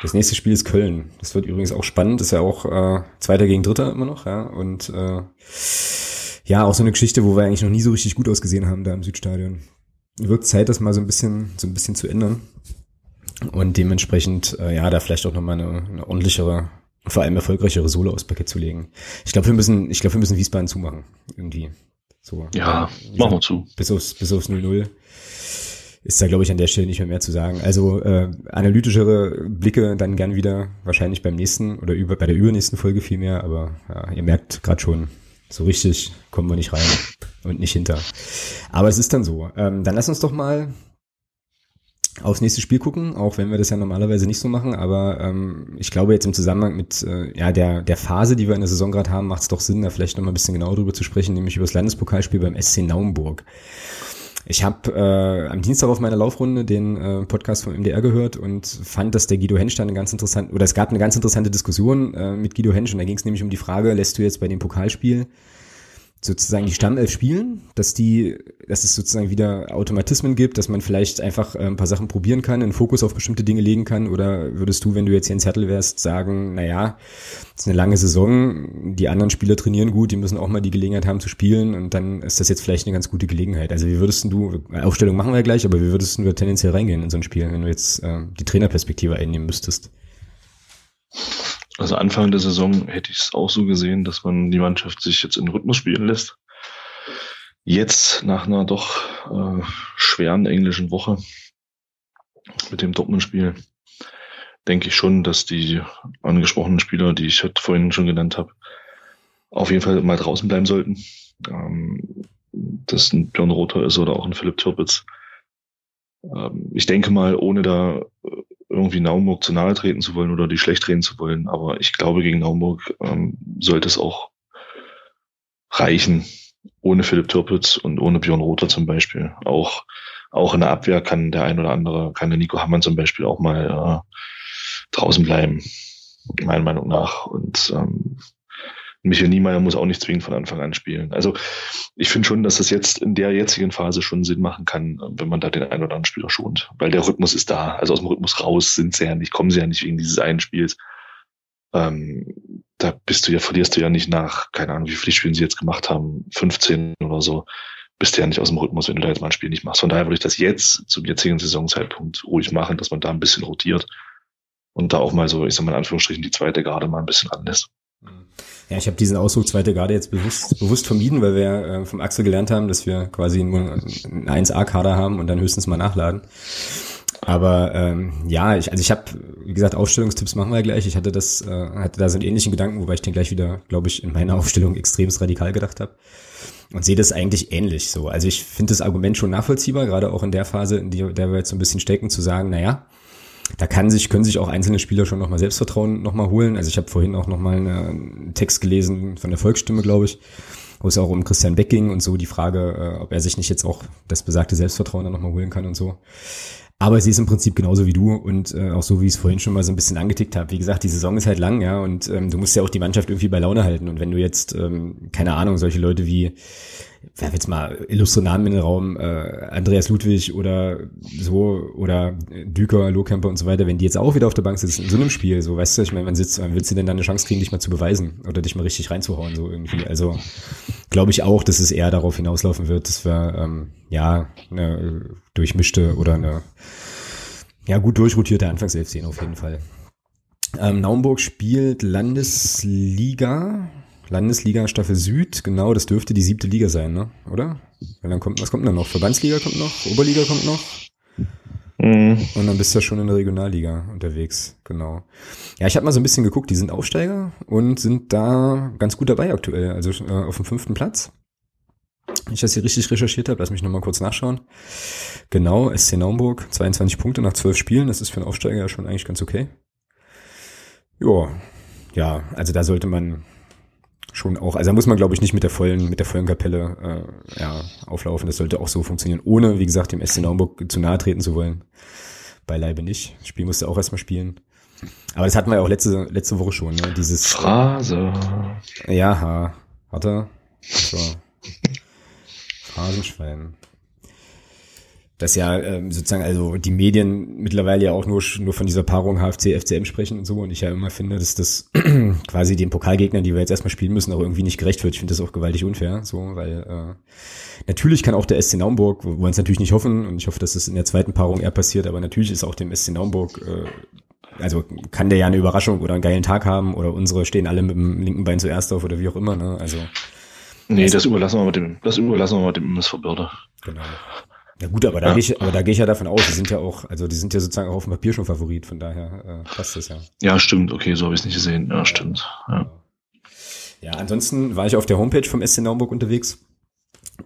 Das nächste Spiel ist Köln. Das wird übrigens auch spannend. Das ist ja auch äh, Zweiter gegen Dritter immer noch, ja. Und äh, ja, auch so eine Geschichte, wo wir eigentlich noch nie so richtig gut ausgesehen haben da im Südstadion. Wird Zeit, das mal so ein bisschen, so ein bisschen zu ändern. Und dementsprechend, äh, ja, da vielleicht auch nochmal eine, eine ordentlichere und vor allem erfolgreichere Solo aus Paket zu legen. Ich glaube, wir müssen, ich glaube, wir müssen Wiesbaden zumachen. Irgendwie. So. Ja, machen wir zu. Bis aufs, bis aufs 0-0 ist da, glaube ich, an der Stelle nicht mehr mehr zu sagen. Also äh, analytischere Blicke dann gern wieder, wahrscheinlich beim nächsten oder über, bei der übernächsten Folge viel mehr, aber ja, ihr merkt gerade schon, so richtig kommen wir nicht rein und nicht hinter. Aber es ist dann so. Ähm, dann lass uns doch mal aufs nächste Spiel gucken, auch wenn wir das ja normalerweise nicht so machen, aber ähm, ich glaube jetzt im Zusammenhang mit äh, ja der der Phase, die wir in der Saison gerade haben, macht es doch Sinn, da vielleicht noch mal ein bisschen genauer drüber zu sprechen, nämlich über das Landespokalspiel beim SC Naumburg. Ich habe äh, am Dienstag auf meiner Laufrunde den äh, Podcast vom MDR gehört und fand, dass der Guido Hensch da eine ganz interessante, oder es gab eine ganz interessante Diskussion äh, mit Guido Hensch und da ging es nämlich um die Frage, lässt du jetzt bei dem Pokalspiel sozusagen die Stammelf spielen, dass die, dass es sozusagen wieder Automatismen gibt, dass man vielleicht einfach äh, ein paar Sachen probieren kann, einen Fokus auf bestimmte Dinge legen kann, oder würdest du, wenn du jetzt hier in Zettel wärst, sagen, naja, es ist eine lange Saison, die anderen Spieler trainieren gut, die müssen auch mal die Gelegenheit haben zu spielen und dann ist das jetzt vielleicht eine ganz gute Gelegenheit. Also wie würdest du, Aufstellung machen wir gleich, aber wie würdest du tendenziell reingehen in so ein Spiel, wenn du jetzt äh, die Trainerperspektive einnehmen müsstest? Also Anfang der Saison hätte ich es auch so gesehen, dass man die Mannschaft sich jetzt in Rhythmus spielen lässt. Jetzt nach einer doch äh, schweren englischen Woche mit dem Dortmund-Spiel denke ich schon, dass die angesprochenen Spieler, die ich heute vorhin schon genannt habe, auf jeden Fall mal draußen bleiben sollten. Ähm, dass ein Björn Rother ist oder auch ein Philipp Türpitz. Ähm, ich denke mal, ohne da äh, irgendwie Naumburg zu nahe treten zu wollen oder die schlecht reden zu wollen. Aber ich glaube, gegen Naumburg ähm, sollte es auch reichen, ohne Philipp Türpitz und ohne Björn Rother zum Beispiel. Auch, auch in der Abwehr kann der ein oder andere, kann der Nico Hammann zum Beispiel auch mal äh, draußen bleiben, meiner Meinung nach. Und ähm, Michael Niemeyer muss auch nicht zwingend von Anfang an spielen. Also ich finde schon, dass das jetzt in der jetzigen Phase schon Sinn machen kann, wenn man da den einen oder anderen Spieler schont. Weil der Rhythmus ist da. Also aus dem Rhythmus raus sind sie ja nicht, kommen sie ja nicht wegen dieses einen Spiels. Ähm, da bist du ja, verlierst du ja nicht nach, keine Ahnung, wie viele Spiele sie jetzt gemacht haben, 15 oder so, bist du ja nicht aus dem Rhythmus, wenn du da jetzt mal ein Spiel nicht machst. Von daher würde ich das jetzt zum jetzigen Saisonzeitpunkt ruhig machen, dass man da ein bisschen rotiert und da auch mal so, ich sag mal in Anführungsstrichen, die zweite Garde mal ein bisschen anlässt. Ja, ich habe diesen Ausdruck zweite Garde jetzt bewusst, bewusst vermieden, weil wir äh, vom Axel gelernt haben, dass wir quasi nur einen 1A-Kader haben und dann höchstens mal nachladen. Aber ähm, ja, ich, also ich habe, wie gesagt, Aufstellungstipps machen wir gleich. Ich hatte das, äh, hatte da so einen ähnlichen Gedanken, wobei ich den gleich wieder, glaube ich, in meiner Aufstellung extremst radikal gedacht habe. Und sehe das eigentlich ähnlich so. Also ich finde das Argument schon nachvollziehbar, gerade auch in der Phase, in der wir jetzt so ein bisschen stecken, zu sagen, naja, da kann sich, können sich auch einzelne Spieler schon nochmal Selbstvertrauen nochmal holen. Also ich habe vorhin auch nochmal einen Text gelesen von der Volksstimme, glaube ich, wo es auch um Christian Beck ging und so die Frage, äh, ob er sich nicht jetzt auch das besagte Selbstvertrauen dann nochmal holen kann und so. Aber sie ist im Prinzip genauso wie du und äh, auch so, wie ich es vorhin schon mal so ein bisschen angetickt habe. Wie gesagt, die Saison ist halt lang, ja, und ähm, du musst ja auch die Mannschaft irgendwie bei Laune halten. Und wenn du jetzt, ähm, keine Ahnung, solche Leute wie werfe jetzt mal illustre Namen in den Raum, äh, Andreas Ludwig oder so, oder Düker, Lohkemper und so weiter, wenn die jetzt auch wieder auf der Bank sitzen in so einem Spiel, so weißt du, ich meine, man sitzt, wann willst du denn dann eine Chance kriegen, dich mal zu beweisen oder dich mal richtig reinzuhauen, so irgendwie. Also glaube ich auch, dass es eher darauf hinauslaufen wird, dass wir ähm, ja eine durchmischte oder eine ja gut durchrotierte Anfangself sehen auf jeden Fall. Ähm, Naumburg spielt Landesliga Landesliga Staffel Süd, genau, das dürfte die siebte Liga sein, ne? Oder? Weil dann kommt, was kommt denn noch? Verbandsliga kommt noch, Oberliga kommt noch. Mhm. Und dann bist du ja schon in der Regionalliga unterwegs, genau. Ja, ich habe mal so ein bisschen geguckt, die sind Aufsteiger und sind da ganz gut dabei aktuell, also äh, auf dem fünften Platz. Wenn ich das hier richtig recherchiert habe, lass mich nochmal kurz nachschauen. Genau, SC Naumburg, 22 Punkte nach 12 Spielen, das ist für einen Aufsteiger ja schon eigentlich ganz okay. Ja, ja, also da sollte man schon auch, also da muss man glaube ich nicht mit der vollen, mit der vollen Kapelle äh, ja, auflaufen. Das sollte auch so funktionieren, ohne, wie gesagt, dem SC Naumburg zu nahe treten zu wollen. Beileibe nicht. Das Spiel musste auch erstmal spielen. Aber das hatten wir ja auch letzte, letzte Woche schon, ne? Dieses. Phrase. Ja, warte. So. Phrasenschwein dass ja ähm, sozusagen also die Medien mittlerweile ja auch nur nur von dieser Paarung HFC FCM sprechen und so und ich ja immer finde, dass das quasi den Pokalgegnern, die wir jetzt erstmal spielen müssen, auch irgendwie nicht gerecht wird. Ich finde das auch gewaltig unfair, so weil äh, natürlich kann auch der SC Naumburg, wo wir es natürlich nicht hoffen und ich hoffe, dass das in der zweiten Paarung eher passiert, aber natürlich ist auch dem SC Naumburg äh, also kann der ja eine Überraschung oder einen geilen Tag haben oder unsere stehen alle mit dem linken Bein zuerst auf oder wie auch immer, ne? Also Nee, das überlassen wir mit dem, das überlassen wir mit dem MSV Börde. Genau. Ja gut, aber da ja. gehe ich, aber da gehe ich ja davon aus, die sind ja auch, also die sind ja sozusagen auch auf dem Papier schon Favorit, von daher äh, passt das ja. Ja, stimmt, okay, so habe ich es nicht gesehen. Ja, stimmt. Ja. ja, ansonsten war ich auf der Homepage vom SC Naumburg unterwegs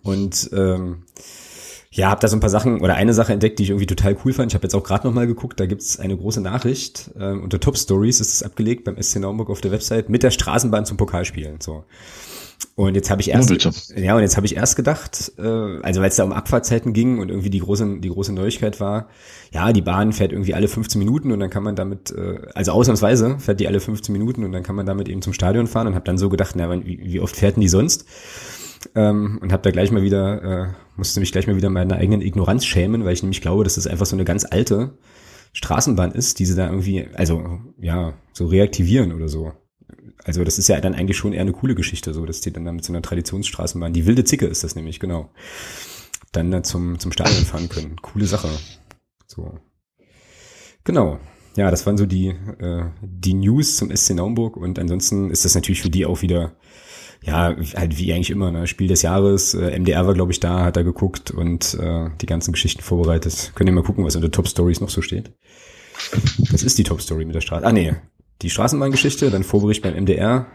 und ähm, ja, habe da so ein paar Sachen oder eine Sache entdeckt, die ich irgendwie total cool fand. Ich habe jetzt auch gerade nochmal geguckt, da gibt's eine große Nachricht. Ähm, unter Top Stories ist es abgelegt beim SC Naumburg auf der Website mit der Straßenbahn zum Pokalspielen. So. Und jetzt habe ich erst, ja, und jetzt habe ich erst gedacht, äh, also weil es da um Abfahrtzeiten ging und irgendwie die große, die große Neuigkeit war, ja, die Bahn fährt irgendwie alle 15 Minuten und dann kann man damit, äh, also ausnahmsweise fährt die alle 15 Minuten und dann kann man damit eben zum Stadion fahren und habe dann so gedacht, na, wie, wie oft fährten die sonst? Ähm, und habe da gleich mal wieder, äh, musste mich gleich mal wieder meiner eigenen Ignoranz schämen, weil ich nämlich glaube, dass das einfach so eine ganz alte Straßenbahn ist, die sie da irgendwie, also ja, so reaktivieren oder so. Also das ist ja dann eigentlich schon eher eine coole Geschichte, so dass die dann da mit so einer Traditionsstraßenbahn, die wilde Zicke ist das nämlich, genau, dann da zum, zum Stadion fahren können. Coole Sache. So. Genau. Ja, das waren so die, äh, die News zum SC Naumburg und ansonsten ist das natürlich für die auch wieder, ja, halt wie eigentlich immer, ne? Spiel des Jahres, äh, MDR war, glaube ich, da, hat er geguckt und äh, die ganzen Geschichten vorbereitet. Könnt ihr mal gucken, was unter Top Stories noch so steht. Das ist die Top Story mit der Straße. Ah, nee, die Straßenbahngeschichte, dann Vorbericht beim MDR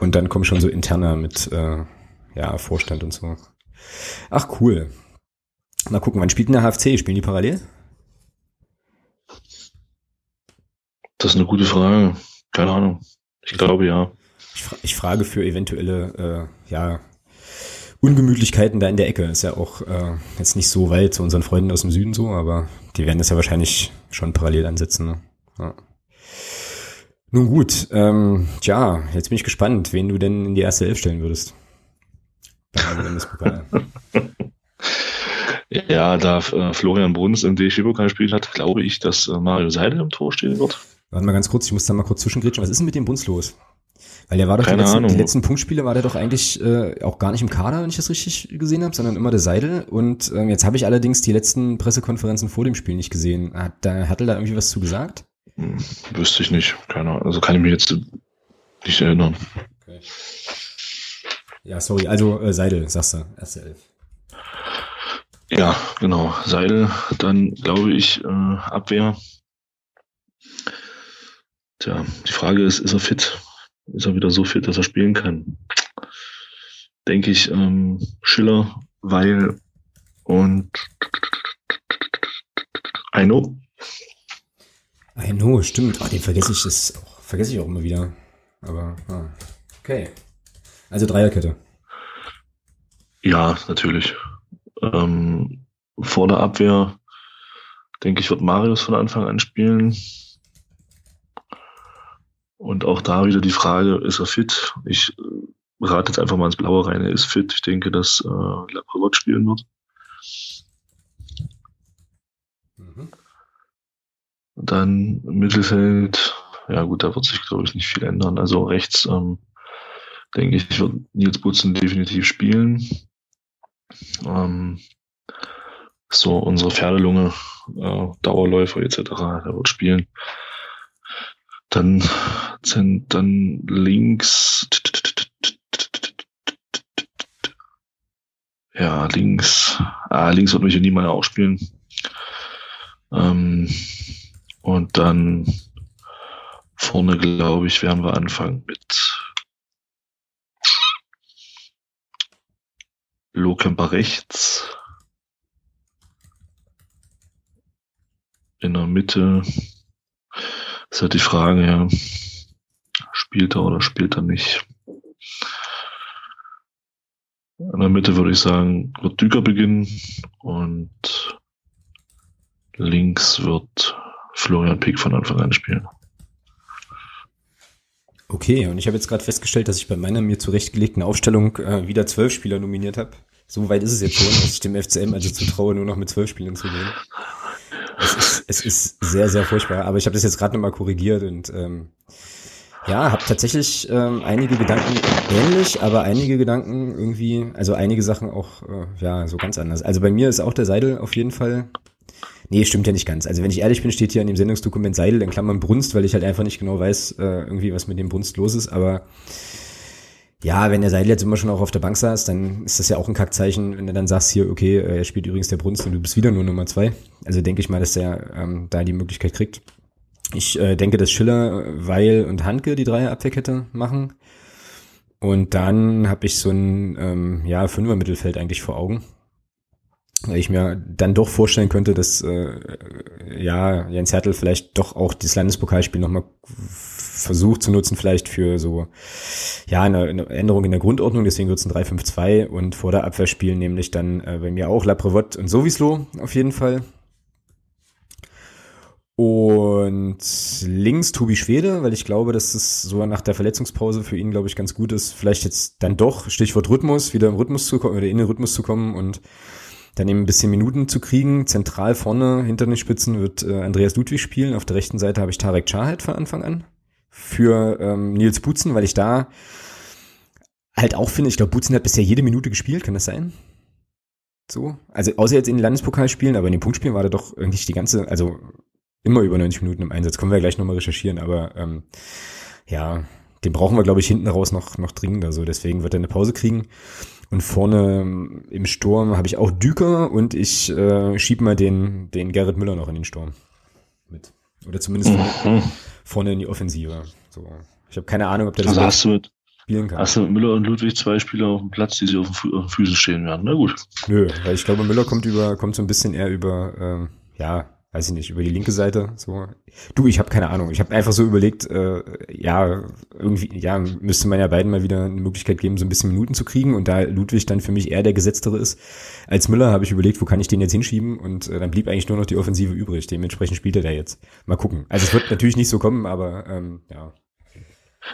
und dann kommen schon so interner mit äh, ja, Vorstand und so. Ach cool. Mal gucken, wann spielt denn der HFC? Spielen die parallel? Das ist eine gute Frage. Keine Ahnung. Ich glaube ja. Ich, fra ich frage für eventuelle äh, ja, Ungemütlichkeiten da in der Ecke. Ist ja auch äh, jetzt nicht so weit zu unseren Freunden aus dem Süden so, aber die werden das ja wahrscheinlich schon parallel ansetzen. Ne? Ja. Nun gut, ähm, tja, jetzt bin ich gespannt, wen du denn in die erste Elf stellen würdest. ja, da äh, Florian Bruns im DFB-Pokal gespielt hat, glaube ich, dass äh, Mario Seidel im Tor stehen wird. Warte mal ganz kurz, ich muss da mal kurz zwischengritschen. Was ist denn mit dem Bruns los? Weil der war doch die letzten, die letzten, Punktspiele war der doch eigentlich äh, auch gar nicht im Kader, wenn ich das richtig gesehen habe, sondern immer der Seidel. Und ähm, jetzt habe ich allerdings die letzten Pressekonferenzen vor dem Spiel nicht gesehen. Hat da Hattel da irgendwie was zu gesagt? Hm, wüsste ich nicht. Keine Ahnung. Also kann ich mich jetzt nicht erinnern. Okay. Ja, sorry. Also äh, Seidel, sagst du, erste Elf. Ja, genau. Seidel, dann glaube ich äh, Abwehr. Tja, die Frage ist, ist er fit? Ist er wieder so fit, dass er spielen kann? Denke ich, ähm, Schiller, Weil und Eino. I know, stimmt. Oh, den vergesse ich, das vergesse ich auch immer wieder. Aber, ah. okay. Also Dreierkette. Ja, natürlich. Ähm, vor der Abwehr, denke ich, wird Marius von Anfang an spielen. Und auch da wieder die Frage, ist er fit? Ich äh, rate jetzt einfach mal ins Blaue rein, er ist fit. Ich denke, dass äh, Laprovot spielen wird. Mhm. Dann Mittelfeld, ja gut, da wird sich, glaube ich, nicht viel ändern. Also rechts, ähm, denke ich, wird Nils Butzen definitiv spielen. Ähm, so unsere Pferdelunge, äh, Dauerläufer etc., der wird spielen. Dann dann links ja, links, ah, links wird mich Niemeyer auch spielen. Ähm, und dann vorne, glaube ich, werden wir anfangen mit Lohkemper rechts. In der Mitte ist halt die Frage, ja, spielt er oder spielt er nicht? In der Mitte würde ich sagen, wird Düker beginnen und links wird Florian Pick von Anfang an spielen. Okay, und ich habe jetzt gerade festgestellt, dass ich bei meiner mir zurechtgelegten Aufstellung äh, wieder zwölf Spieler nominiert habe. So weit ist es jetzt schon, dass ich dem FCM also zutraue, nur noch mit zwölf Spielern zu gehen. Es ist, es ist sehr, sehr furchtbar, aber ich habe das jetzt gerade nochmal korrigiert und ähm, ja, habe tatsächlich ähm, einige Gedanken ähnlich, aber einige Gedanken irgendwie, also einige Sachen auch äh, ja so ganz anders. Also bei mir ist auch der Seidel auf jeden Fall Nee, stimmt ja nicht ganz. Also wenn ich ehrlich bin, steht hier in dem Sendungsdokument Seidel in Klammern Brunst, weil ich halt einfach nicht genau weiß, äh, irgendwie, was mit dem Brunst los ist. Aber ja, wenn der Seidel jetzt immer schon auch auf der Bank saß, dann ist das ja auch ein Kackzeichen, wenn du dann sagst hier, okay, äh, er spielt übrigens der Brunst und du bist wieder nur Nummer zwei. Also denke ich mal, dass der ähm, da die Möglichkeit kriegt. Ich äh, denke, dass Schiller, Weil und Handke die drei Abwehrkette machen. Und dann habe ich so ein ähm, ja, Fünfer-Mittelfeld eigentlich vor Augen weil ich mir dann doch vorstellen könnte, dass äh, ja Jens Hertel vielleicht doch auch das Landespokalspiel nochmal versucht zu nutzen, vielleicht für so ja eine, eine Änderung in der Grundordnung, deswegen wird es ein 3-5-2 und vor der Abwehr spielen nämlich dann äh, bei mir auch Laprevot und Sowislo auf jeden Fall. Und links Tobi Schwede, weil ich glaube, dass es so nach der Verletzungspause für ihn, glaube ich, ganz gut ist, vielleicht jetzt dann doch, Stichwort Rhythmus, wieder im Rhythmus zu kommen oder in den Rhythmus zu kommen und dann eben ein bisschen Minuten zu kriegen. Zentral vorne hinter den Spitzen wird äh, Andreas Ludwig spielen. Auf der rechten Seite habe ich Tarek Chahed von Anfang an für ähm, Nils Butzen, weil ich da halt auch finde, ich glaube, Butzen hat bisher jede Minute gespielt, kann das sein? So? Also außer jetzt in den Landespokalspielen, aber in den Punktspielen war er doch eigentlich die ganze, also immer über 90 Minuten im Einsatz. Können wir ja gleich nochmal recherchieren, aber ähm, ja, den brauchen wir, glaube ich, hinten raus noch, noch dringender. So, deswegen wird er eine Pause kriegen. Und vorne im Sturm habe ich auch Düker und ich äh, schiebe mal den, den Gerrit Müller noch in den Sturm mit. Oder zumindest mhm. vorne in die Offensive. So. Ich habe keine Ahnung, ob der das also hast du mit, spielen kann. Hast du mit Müller und Ludwig zwei Spieler auf dem Platz, die sich auf den, auf den Füßen stehen werden? Na gut. Nö, weil ich glaube, Müller kommt über, kommt so ein bisschen eher über, ähm, ja, weiß ich nicht, über die linke Seite. So. Du, ich habe keine Ahnung. Ich habe einfach so überlegt, äh, ja, irgendwie, ja, müsste man ja beiden mal wieder eine Möglichkeit geben, so ein bisschen Minuten zu kriegen. Und da Ludwig dann für mich eher der Gesetztere ist als Müller, habe ich überlegt, wo kann ich den jetzt hinschieben? Und äh, dann blieb eigentlich nur noch die Offensive übrig. Dementsprechend spielt er da jetzt. Mal gucken. Also es wird natürlich nicht so kommen, aber ähm, ja.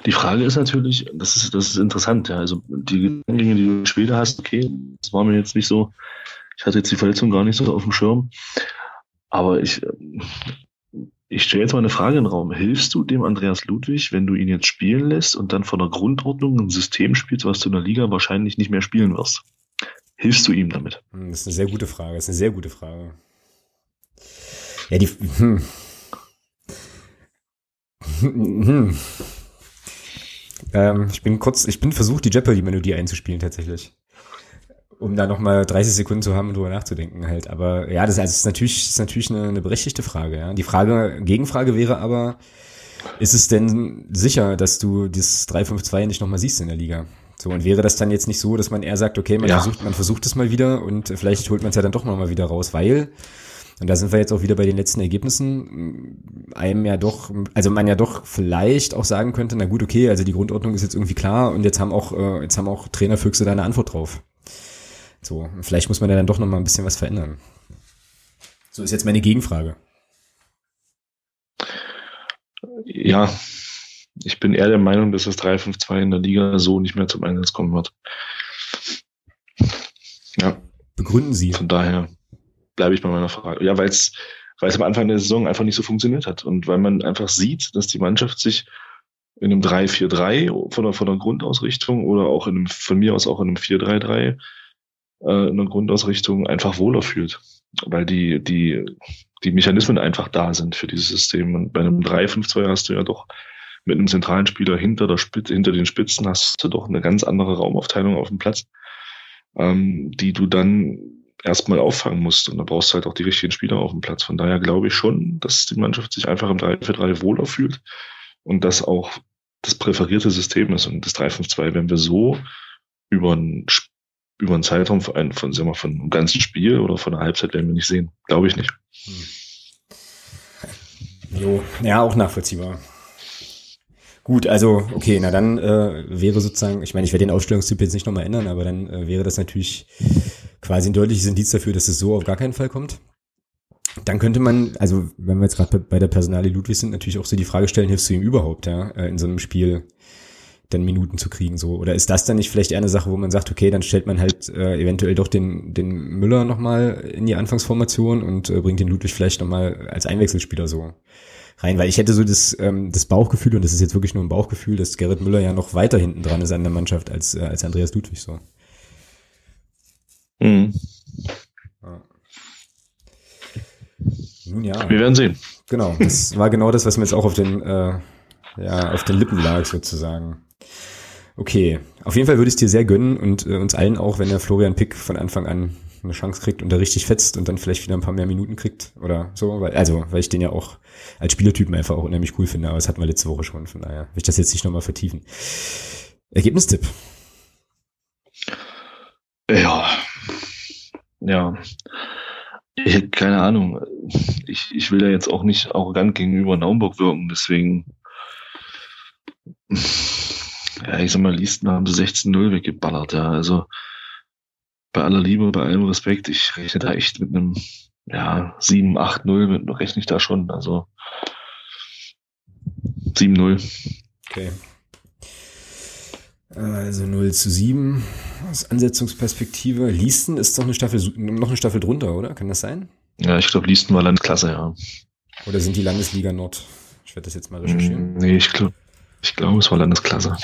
Die Frage ist natürlich, das ist, das ist interessant, ja. Also die Dinge, die du später hast, okay, das war mir jetzt nicht so, ich hatte jetzt die Verletzung gar nicht so auf dem Schirm. Aber ich, ich stelle jetzt mal eine Frage in den Raum. Hilfst du dem Andreas Ludwig, wenn du ihn jetzt spielen lässt und dann von der Grundordnung ein System spielst, was du in der Liga wahrscheinlich nicht mehr spielen wirst? Hilfst du ihm damit? Hm, das ist eine sehr gute Frage. Das ist eine sehr gute Frage. Ja, die. Hm. Hm. Ähm, ich bin kurz, ich bin versucht, die Jeopardy-Melodie einzuspielen tatsächlich um da nochmal 30 Sekunden zu haben und drüber nachzudenken halt. Aber ja, das, also, das ist natürlich, das ist natürlich eine, eine berechtigte Frage. Ja. Die Frage, Gegenfrage wäre aber, ist es denn sicher, dass du dieses 3-5-2 nicht nochmal siehst in der Liga? So, und wäre das dann jetzt nicht so, dass man eher sagt, okay, man ja. versucht, man versucht es mal wieder und vielleicht holt man es ja dann doch nochmal wieder raus, weil, und da sind wir jetzt auch wieder bei den letzten Ergebnissen, einem ja doch, also man ja doch vielleicht auch sagen könnte, na gut, okay, also die Grundordnung ist jetzt irgendwie klar und jetzt haben auch, äh, jetzt haben auch Trainerfüchse da eine Antwort drauf. So, vielleicht muss man ja dann doch noch mal ein bisschen was verändern. So ist jetzt meine Gegenfrage. Ja, ich bin eher der Meinung, dass das 3-5-2 in der Liga so nicht mehr zum Einsatz kommen wird. Ja. Begründen Sie. Von daher bleibe ich bei meiner Frage. Ja, weil es weil es am Anfang der Saison einfach nicht so funktioniert hat und weil man einfach sieht, dass die Mannschaft sich in einem 3-4-3 von der, von der Grundausrichtung oder auch in einem, von mir aus auch in einem 4-3-3 äh, in der Grundausrichtung einfach wohler fühlt. Weil die, die, die Mechanismen einfach da sind für dieses System. Und bei einem 3-5-2 hast du ja doch mit einem zentralen Spieler hinter der Spitze, hinter den Spitzen hast du doch eine ganz andere Raumaufteilung auf dem Platz, ähm, die du dann erstmal auffangen musst. Und da brauchst du halt auch die richtigen Spieler auf dem Platz. Von daher glaube ich schon, dass die Mannschaft sich einfach im 3-4-3 wohler fühlt und das auch das präferierte System ist. Und das 3-5-2 wenn wir so über einen, über einen Zeitraum von, von, sagen wir, von einem ganzen Spiel oder von einer Halbzeit werden wir nicht sehen. Glaube ich nicht. Hm. Jo, ja, auch nachvollziehbar. Gut, also okay, na dann äh, wäre sozusagen, ich meine, ich werde den Aufstellungstyp jetzt nicht nochmal ändern, aber dann äh, wäre das natürlich quasi ein deutliches Indiz dafür, dass es so auf gar keinen Fall kommt. Dann könnte man, also wenn wir jetzt gerade bei der Personalie Ludwig sind, natürlich auch so die Frage stellen, hilfst du ihm überhaupt, ja, äh, in so einem Spiel dann Minuten zu kriegen, so? Oder ist das dann nicht vielleicht eher eine Sache, wo man sagt, okay, dann stellt man halt äh, eventuell doch den, den Müller nochmal in die Anfangsformation und äh, bringt den Ludwig vielleicht nochmal als Einwechselspieler so rein, weil ich hätte so das, ähm, das Bauchgefühl, und das ist jetzt wirklich nur ein Bauchgefühl, dass Gerrit Müller ja noch weiter hinten dran ist an der Mannschaft als, äh, als Andreas Ludwig so. Mhm. Ja. Nun ja. Wir werden sehen. Genau, das war genau das, was mir jetzt auch auf den, äh, ja, auf den Lippen lag sozusagen. Okay, auf jeden Fall würde ich es dir sehr gönnen und äh, uns allen auch, wenn der Florian Pick von Anfang an eine Chance kriegt und da richtig fetzt und dann vielleicht wieder ein paar mehr Minuten kriegt oder so, weil, also, weil ich den ja auch als Spielertypen einfach auch unheimlich cool finde, aber das hatten wir letzte Woche schon, von daher will ich das jetzt nicht nochmal vertiefen. Ergebnistipp. Ja. Ja. Ich, keine Ahnung. Ich, ich will da jetzt auch nicht arrogant gegenüber Naumburg wirken, deswegen, ja, ich sag mal, Liesten haben sie 16-0 weggeballert, ja, also, bei aller Liebe, bei allem Respekt, ich rechne da echt mit einem ja, 7, 8, 0 mit, rechne ich da schon. Also 7, 0. Okay. Also 0 zu 7 aus Ansetzungsperspektive. Liesten ist doch eine Staffel, noch eine Staffel drunter, oder? Kann das sein? Ja, ich glaube, Liesten war Landesklasse, ja. Oder sind die Landesliga Nord? Ich werde das jetzt mal recherchieren. Nee, ich glaube, ich glaube, es war Landesklasse.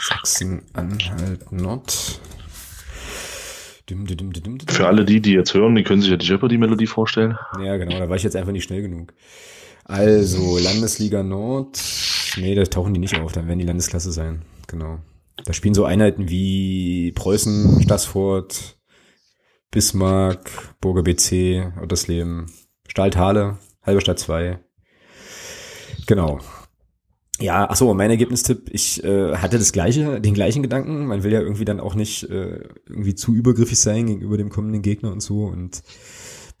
Sachsen-Anhalt Nord. Dim, dim, dim, Für alle die, die jetzt hören, die können sich ja die Jeopardy-Melodie vorstellen. Ja, genau, da war ich jetzt einfach nicht schnell genug. Also, Landesliga Nord. Nee, da tauchen die nicht auf, dann werden die Landesklasse sein. Genau. Da spielen so Einheiten wie Preußen, Stassfurt, Bismarck, Burger BC, Ottersleben, Stahltale, Halberstadt 2. Genau. Ja, ach so, mein Ergebnistipp, ich äh, hatte das gleiche, den gleichen Gedanken. Man will ja irgendwie dann auch nicht äh, irgendwie zu übergriffig sein gegenüber dem kommenden Gegner und so und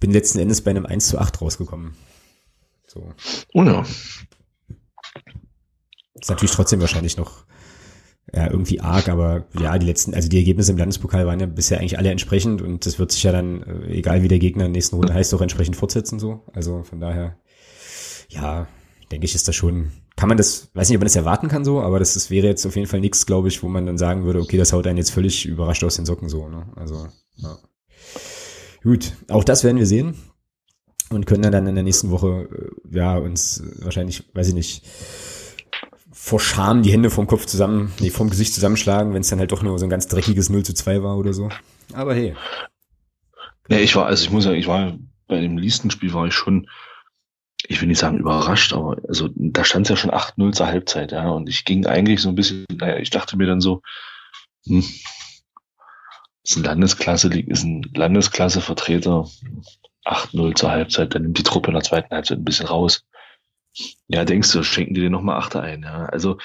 bin letzten Endes bei einem 1 zu 8 rausgekommen. So. Oh ja. Ist natürlich trotzdem wahrscheinlich noch ja, irgendwie arg, aber ja, die letzten, also die Ergebnisse im Landespokal waren ja bisher eigentlich alle entsprechend und das wird sich ja dann, äh, egal wie der Gegner in der nächsten Runde heißt, auch entsprechend fortsetzen so. Also von daher, ja, denke ich, ist das schon kann man das, weiß nicht, ob man das erwarten kann so, aber das, das wäre jetzt auf jeden Fall nichts, glaube ich, wo man dann sagen würde, okay, das haut einen jetzt völlig überrascht aus den Socken so. Ne? Also, ja. Gut, auch das werden wir sehen und können dann in der nächsten Woche, äh, ja, uns wahrscheinlich, weiß ich nicht, vor Scham die Hände vom Kopf zusammen, nee, vom Gesicht zusammenschlagen, wenn es dann halt doch nur so ein ganz dreckiges 0 zu 2 war oder so. Aber hey. Ja, ich war, also ich muss sagen, ich war bei dem Liestenspiel war ich schon ich will nicht sagen überrascht, aber also da stand es ja schon 8-0 zur Halbzeit, ja. Und ich ging eigentlich so ein bisschen, naja, ich dachte mir dann so, hm, ist ein Landesklasse, ist ein Landesklasse-Vertreter, 8-0 zur Halbzeit, dann nimmt die Truppe in der zweiten Halbzeit ein bisschen raus. Ja, denkst du, schenken die dir nochmal Achter ein, ja. Also,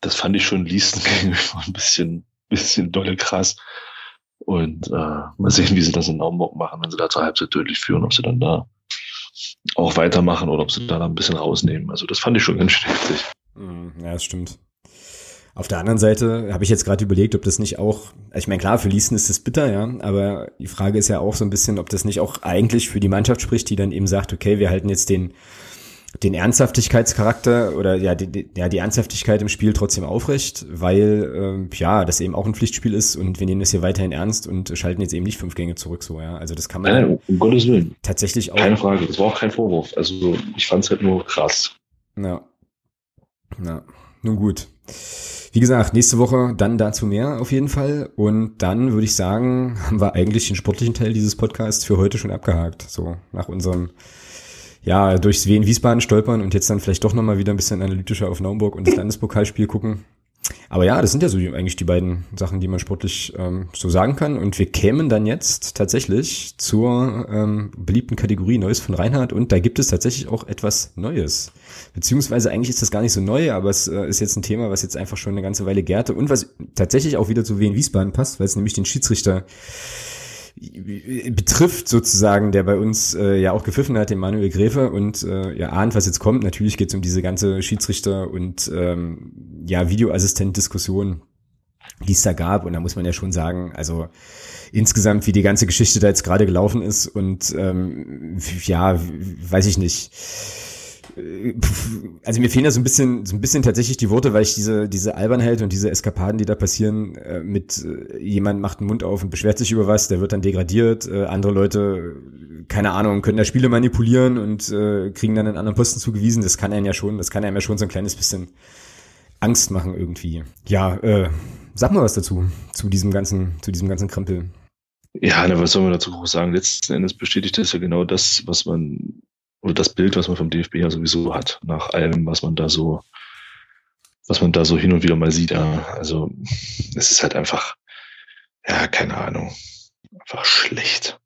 das fand ich schon Liesten ein bisschen, bisschen dolle krass. Und äh, mal sehen, wie sie das in Naumburg machen, wenn sie da zur Halbzeit deutlich führen, ob sie dann da auch weitermachen oder ob sie da ein bisschen rausnehmen. Also das fand ich schon ganz heftig. Mhm, ja, das stimmt. Auf der anderen Seite habe ich jetzt gerade überlegt, ob das nicht auch, ich meine, klar, für Liesen ist es bitter, ja, aber die Frage ist ja auch so ein bisschen, ob das nicht auch eigentlich für die Mannschaft spricht, die dann eben sagt, okay, wir halten jetzt den den Ernsthaftigkeitscharakter oder ja die, ja die Ernsthaftigkeit im Spiel trotzdem aufrecht, weil ähm, ja das eben auch ein Pflichtspiel ist und wir nehmen das hier weiterhin ernst und schalten jetzt eben nicht fünf Gänge zurück so ja. Also das kann man Nein, um Gottes Willen. tatsächlich auch keine Frage das war auch kein Vorwurf. Also ich fand es halt nur krass. Ja. Ja. Nun gut. Wie gesagt nächste Woche dann dazu mehr auf jeden Fall. Und dann würde ich sagen haben wir eigentlich den sportlichen Teil dieses Podcasts für heute schon abgehakt so nach unserem ja, durchs Wien Wiesbaden stolpern und jetzt dann vielleicht doch nochmal wieder ein bisschen analytischer auf Naumburg und das Landespokalspiel gucken. aber ja, das sind ja so eigentlich die beiden Sachen, die man sportlich ähm, so sagen kann. Und wir kämen dann jetzt tatsächlich zur ähm, beliebten Kategorie Neues von Reinhard. Und da gibt es tatsächlich auch etwas Neues. Beziehungsweise eigentlich ist das gar nicht so neu, aber es äh, ist jetzt ein Thema, was jetzt einfach schon eine ganze Weile gärte und was tatsächlich auch wieder zu Wien Wiesbaden passt, weil es nämlich den Schiedsrichter betrifft sozusagen, der bei uns äh, ja auch gepfiffen hat, den Manuel Gräfe und äh, ja ahnt, was jetzt kommt. Natürlich geht es um diese ganze Schiedsrichter und ähm, ja Videoassistent-Diskussion, die es da gab. Und da muss man ja schon sagen, also insgesamt, wie die ganze Geschichte da jetzt gerade gelaufen ist und ähm, ja, weiß ich nicht also mir fehlen da so ein bisschen, so ein bisschen tatsächlich die Worte, weil ich diese, diese Albernheit und diese Eskapaden, die da passieren, äh, mit äh, jemand macht den Mund auf und beschwert sich über was, der wird dann degradiert, äh, andere Leute, keine Ahnung, können da Spiele manipulieren und äh, kriegen dann einen anderen Posten zugewiesen. Das kann einen ja schon, das kann einem ja schon so ein kleines bisschen Angst machen irgendwie. Ja, äh, sag mal was dazu, zu diesem ganzen, zu diesem ganzen Krempel. Ja, na, was soll man dazu groß sagen? Letzten Endes bestätigt das ja genau das, was man oder das Bild, was man vom DFB ja sowieso hat, nach allem, was man da so, was man da so hin und wieder mal sieht. Also es ist halt einfach, ja, keine Ahnung, einfach schlecht.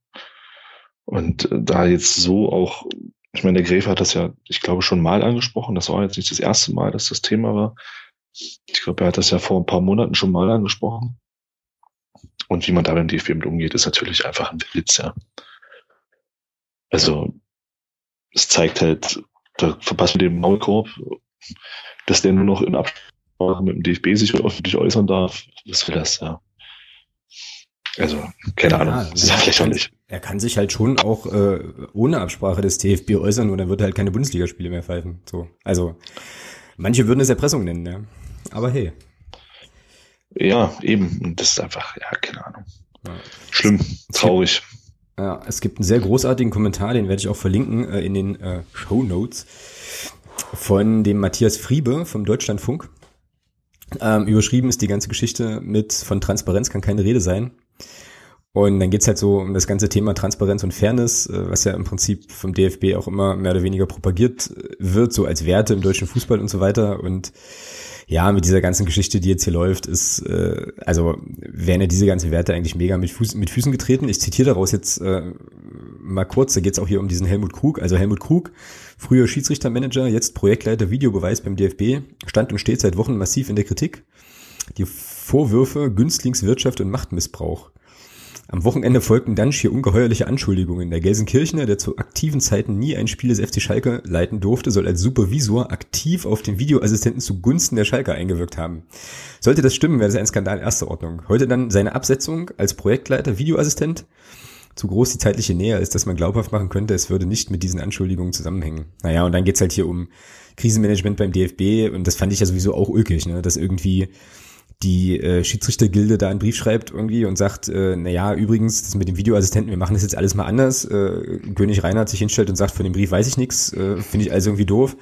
Und äh, da jetzt so auch, ich meine, der Gräfe hat das ja, ich glaube, schon mal angesprochen. Das war jetzt nicht das erste Mal, dass das Thema war. Ich glaube, er hat das ja vor ein paar Monaten schon mal angesprochen. Und wie man da beim DFB mit umgeht, ist natürlich einfach ein Witz, ja. Also, es zeigt halt, da verpasst mit dem Maulkorb, dass der nur noch in Absprache mit dem DFB sich öffentlich äußern darf. Was will das, ja. Also, keine Ahnung, ja, das ist ja lächerlich. Er kann sich halt schon auch äh, ohne Absprache des DFB äußern und dann wird er halt keine Bundesligaspiele mehr pfeifen. So. Also, manche würden es Erpressung nennen, ja. Aber hey. Ja, eben. Und das ist einfach, ja, keine Ahnung. Ja. Schlimm, traurig. Ja, es gibt einen sehr großartigen Kommentar, den werde ich auch verlinken äh, in den äh, Show Notes von dem Matthias Friebe vom Deutschlandfunk. Ähm, überschrieben ist die ganze Geschichte mit von Transparenz kann keine Rede sein. Und dann geht's halt so um das ganze Thema Transparenz und Fairness, äh, was ja im Prinzip vom DFB auch immer mehr oder weniger propagiert wird, so als Werte im deutschen Fußball und so weiter. Und ja, mit dieser ganzen Geschichte, die jetzt hier läuft, ist, äh, also werden ja diese ganzen Werte eigentlich mega mit, Fuß, mit Füßen getreten. Ich zitiere daraus jetzt äh, mal kurz, da geht es auch hier um diesen Helmut Krug. Also Helmut Krug, früher Schiedsrichtermanager, jetzt Projektleiter Videobeweis beim DFB, stand und steht seit Wochen massiv in der Kritik. Die Vorwürfe Günstlingswirtschaft und Machtmissbrauch. Am Wochenende folgten dann schier ungeheuerliche Anschuldigungen. Der Gelsenkirchner, der zu aktiven Zeiten nie ein Spiel des FC Schalke leiten durfte, soll als Supervisor aktiv auf den Videoassistenten zugunsten der Schalke eingewirkt haben. Sollte das stimmen, wäre das ein Skandal erster Ordnung. Heute dann seine Absetzung als Projektleiter Videoassistent. Zu groß die zeitliche Nähe ist, dass man glaubhaft machen könnte, es würde nicht mit diesen Anschuldigungen zusammenhängen. Naja, und dann geht's halt hier um Krisenmanagement beim DFB und das fand ich ja sowieso auch ulkig, ne? dass irgendwie die äh, Schiedsrichtergilde da einen Brief schreibt irgendwie und sagt, äh, naja, übrigens, das mit dem Videoassistenten, wir machen das jetzt alles mal anders. Äh, König Reinhard sich hinstellt und sagt, von dem Brief weiß ich nichts, äh, finde ich alles irgendwie doof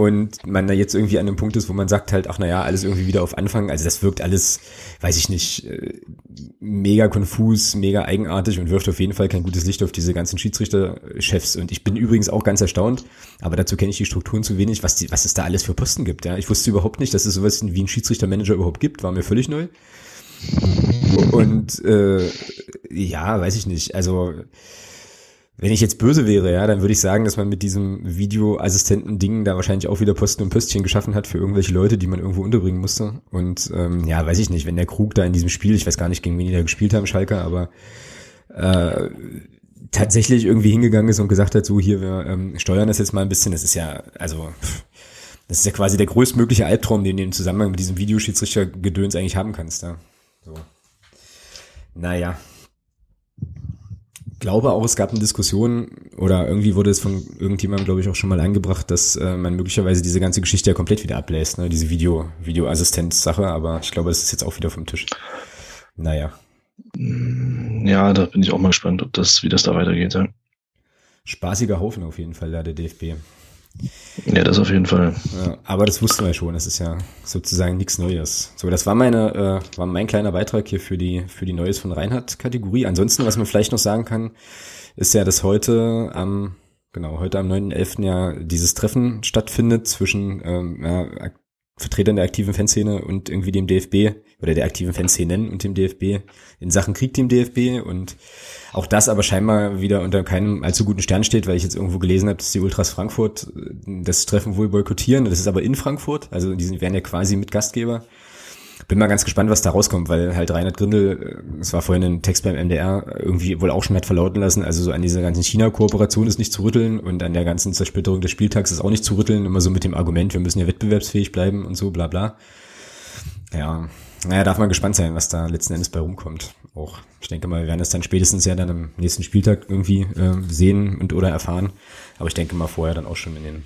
und man da jetzt irgendwie an einem Punkt ist, wo man sagt halt, ach naja, alles irgendwie wieder auf Anfang. Also das wirkt alles, weiß ich nicht, äh, mega konfus, mega eigenartig und wirft auf jeden Fall kein gutes Licht auf diese ganzen Schiedsrichterchefs. Und ich bin übrigens auch ganz erstaunt, aber dazu kenne ich die Strukturen zu wenig, was, die, was es da alles für Posten gibt. Ja, Ich wusste überhaupt nicht, dass es sowas wie ein Schiedsrichtermanager überhaupt gibt, war mir völlig neu. Und äh, ja, weiß ich nicht. Also wenn ich jetzt böse wäre, ja, dann würde ich sagen, dass man mit diesem Videoassistenten-Ding da wahrscheinlich auch wieder Posten und Pöstchen geschaffen hat für irgendwelche Leute, die man irgendwo unterbringen musste. Und ähm, ja, weiß ich nicht, wenn der Krug da in diesem Spiel, ich weiß gar nicht, gegen wen die da gespielt haben, Schalke, aber äh, tatsächlich irgendwie hingegangen ist und gesagt hat, so hier, wir ähm, steuern das jetzt mal ein bisschen, das ist ja, also das ist ja quasi der größtmögliche Albtraum, den du im Zusammenhang mit diesem Videoschiedsrichter-Gedöns eigentlich haben kannst, ja. So. Naja, glaube auch, es gab eine Diskussion oder irgendwie wurde es von irgendjemandem, glaube ich, auch schon mal eingebracht, dass äh, man möglicherweise diese ganze Geschichte ja komplett wieder ablässt, ne? diese Video, Videoassistenz-Sache, aber ich glaube, das ist jetzt auch wieder vom Tisch. Naja. Ja, da bin ich auch mal gespannt, ob das, wie das da weitergeht. Ja. Spaßiger Haufen auf jeden Fall, da der DFB. Ja, das auf jeden Fall. Ja, aber das wussten wir schon. Das ist ja sozusagen nichts Neues. So, das war meine, äh, war mein kleiner Beitrag hier für die für die Neues von Reinhardt Kategorie. Ansonsten, was man vielleicht noch sagen kann, ist ja, dass heute am genau heute am 9.11. ja dieses Treffen stattfindet zwischen ähm, ja, Vertretern der aktiven Fanszene und irgendwie dem DFB oder der aktiven Fanszenen und dem DFB in Sachen Krieg dem DFB und auch das aber scheinbar wieder unter keinem allzu guten Stern steht, weil ich jetzt irgendwo gelesen habe, dass die Ultras Frankfurt äh, das Treffen wohl boykottieren. Das ist aber in Frankfurt, also die werden ja quasi mit Gastgeber. Bin mal ganz gespannt, was da rauskommt, weil halt Reinhard Grindel, äh, es war vorhin ein Text beim MDR, irgendwie wohl auch schon hat verlauten lassen, also so an dieser ganzen China-Kooperation ist nicht zu rütteln und an der ganzen Zersplitterung des Spieltags ist auch nicht zu rütteln, immer so mit dem Argument, wir müssen ja wettbewerbsfähig bleiben und so, bla bla. Ja, naja, darf man gespannt sein, was da letzten Endes bei rumkommt. Auch, ich denke mal, wir werden es dann spätestens ja dann am nächsten Spieltag irgendwie äh, sehen und oder erfahren. Aber ich denke mal vorher dann auch schon in den,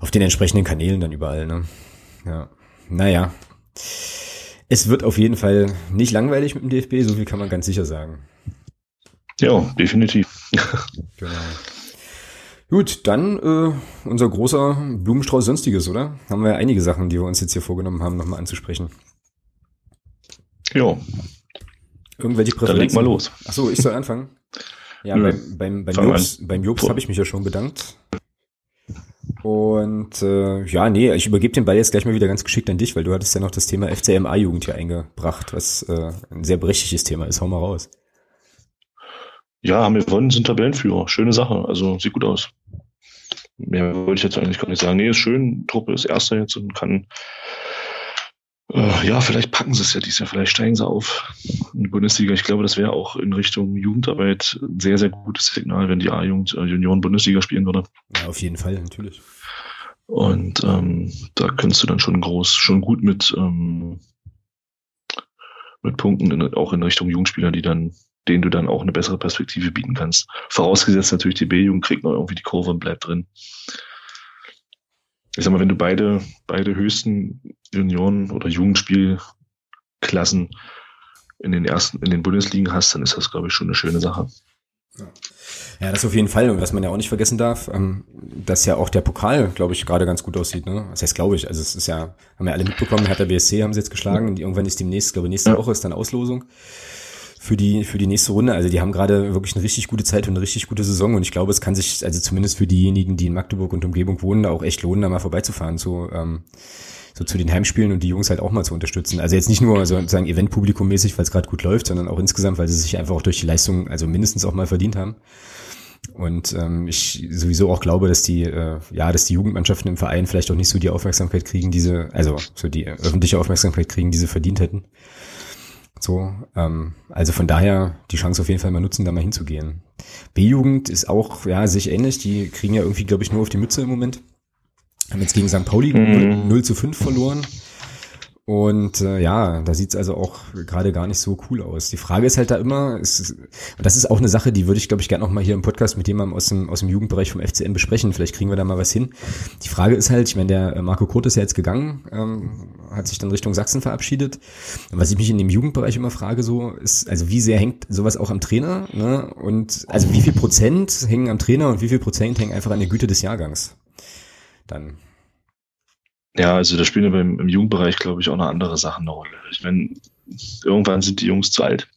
auf den entsprechenden Kanälen dann überall, ne? Ja. Naja. Es wird auf jeden Fall nicht langweilig mit dem DFB, so viel kann man ganz sicher sagen. Ja, definitiv. genau. Gut, dann äh, unser großer Blumenstrauß Sonstiges, oder? Haben wir einige Sachen, die wir uns jetzt hier vorgenommen haben, nochmal anzusprechen. Ja. Irgendwelche Präferenzen? Dann leg mal los. Achso, ich soll anfangen. Ja, Nö. beim, beim, beim Jobs, beim Jobs habe ich mich ja schon bedankt. Und äh, ja, nee, ich übergebe den Ball jetzt gleich mal wieder ganz geschickt an dich, weil du hattest ja noch das Thema FCMA-Jugend hier eingebracht, was äh, ein sehr berechtigtes Thema ist. Hau mal raus. Ja, haben wir gewonnen, sind Tabellenführer. Schöne Sache. Also sieht gut aus. Mehr wollte ich jetzt eigentlich gar nicht sagen. Nee, ist schön. Truppe ist Erster jetzt und kann äh, ja, vielleicht packen sie es ja dieses Jahr, vielleicht steigen sie auf in die Bundesliga. Ich glaube, das wäre auch in Richtung Jugendarbeit ein sehr, sehr gutes Signal, wenn die A-Jugend äh, Junioren Bundesliga spielen würde. Ja, auf jeden Fall, natürlich. Und ähm, da könntest du dann schon groß, schon gut mit, ähm, mit Punkten in, auch in Richtung Jugendspieler, die dann, denen du dann auch eine bessere Perspektive bieten kannst. Vorausgesetzt natürlich, die B-Jugend kriegt noch irgendwie die Kurve und bleibt drin ich sag mal, wenn du beide, beide höchsten Junioren- oder Jugendspielklassen in den ersten, in den Bundesligen hast, dann ist das, glaube ich, schon eine schöne Sache. Ja. ja, das auf jeden Fall. Und was man ja auch nicht vergessen darf, ähm, dass ja auch der Pokal, glaube ich, gerade ganz gut aussieht. Ne? Das heißt, glaube ich, also es ist ja, haben ja alle mitbekommen, hat der BSC haben sie jetzt geschlagen und irgendwann ist demnächst, glaube ich, nächste. Woche ist dann Auslosung für die, für die nächste Runde. Also die haben gerade wirklich eine richtig gute Zeit und eine richtig gute Saison und ich glaube, es kann sich, also zumindest für diejenigen, die in Magdeburg und Umgebung wohnen, da auch echt lohnen, da mal vorbeizufahren, so, ähm, so zu den Heimspielen und die Jungs halt auch mal zu unterstützen. Also jetzt nicht nur sozusagen Eventpublikum-mäßig, weil es gerade gut läuft, sondern auch insgesamt, weil sie sich einfach auch durch die Leistung, also mindestens auch mal verdient haben. Und ähm, ich sowieso auch glaube, dass die, äh, ja, dass die Jugendmannschaften im Verein vielleicht auch nicht so die Aufmerksamkeit kriegen, diese, also so die öffentliche Aufmerksamkeit kriegen, die sie verdient hätten. So, ähm, also von daher die Chance auf jeden Fall mal nutzen, da mal hinzugehen. B-Jugend ist auch, ja, sich ähnlich. Die kriegen ja irgendwie, glaube ich, nur auf die Mütze im Moment. Haben jetzt gegen St. Pauli mhm. 0 zu 5 verloren. Und äh, ja, da sieht's also auch gerade gar nicht so cool aus. Die Frage ist halt da immer, ist, und das ist auch eine Sache, die würde ich, glaube ich, gerne mal hier im Podcast mit jemandem aus dem, aus dem Jugendbereich vom FCN besprechen. Vielleicht kriegen wir da mal was hin. Die Frage ist halt, ich meine, der äh, Marco Kurt ist ja jetzt gegangen, ähm, hat sich dann Richtung Sachsen verabschiedet. Was ich mich in dem Jugendbereich immer frage, so ist, also wie sehr hängt sowas auch am Trainer? Ne? Und also wie viel Prozent hängen am Trainer und wie viel Prozent hängen einfach an der Güte des Jahrgangs? Dann. Ja, also da spielen wir im, im Jugendbereich, glaube ich, auch noch andere Sachen eine Rolle. Ich meine, irgendwann sind die Jungs zu alt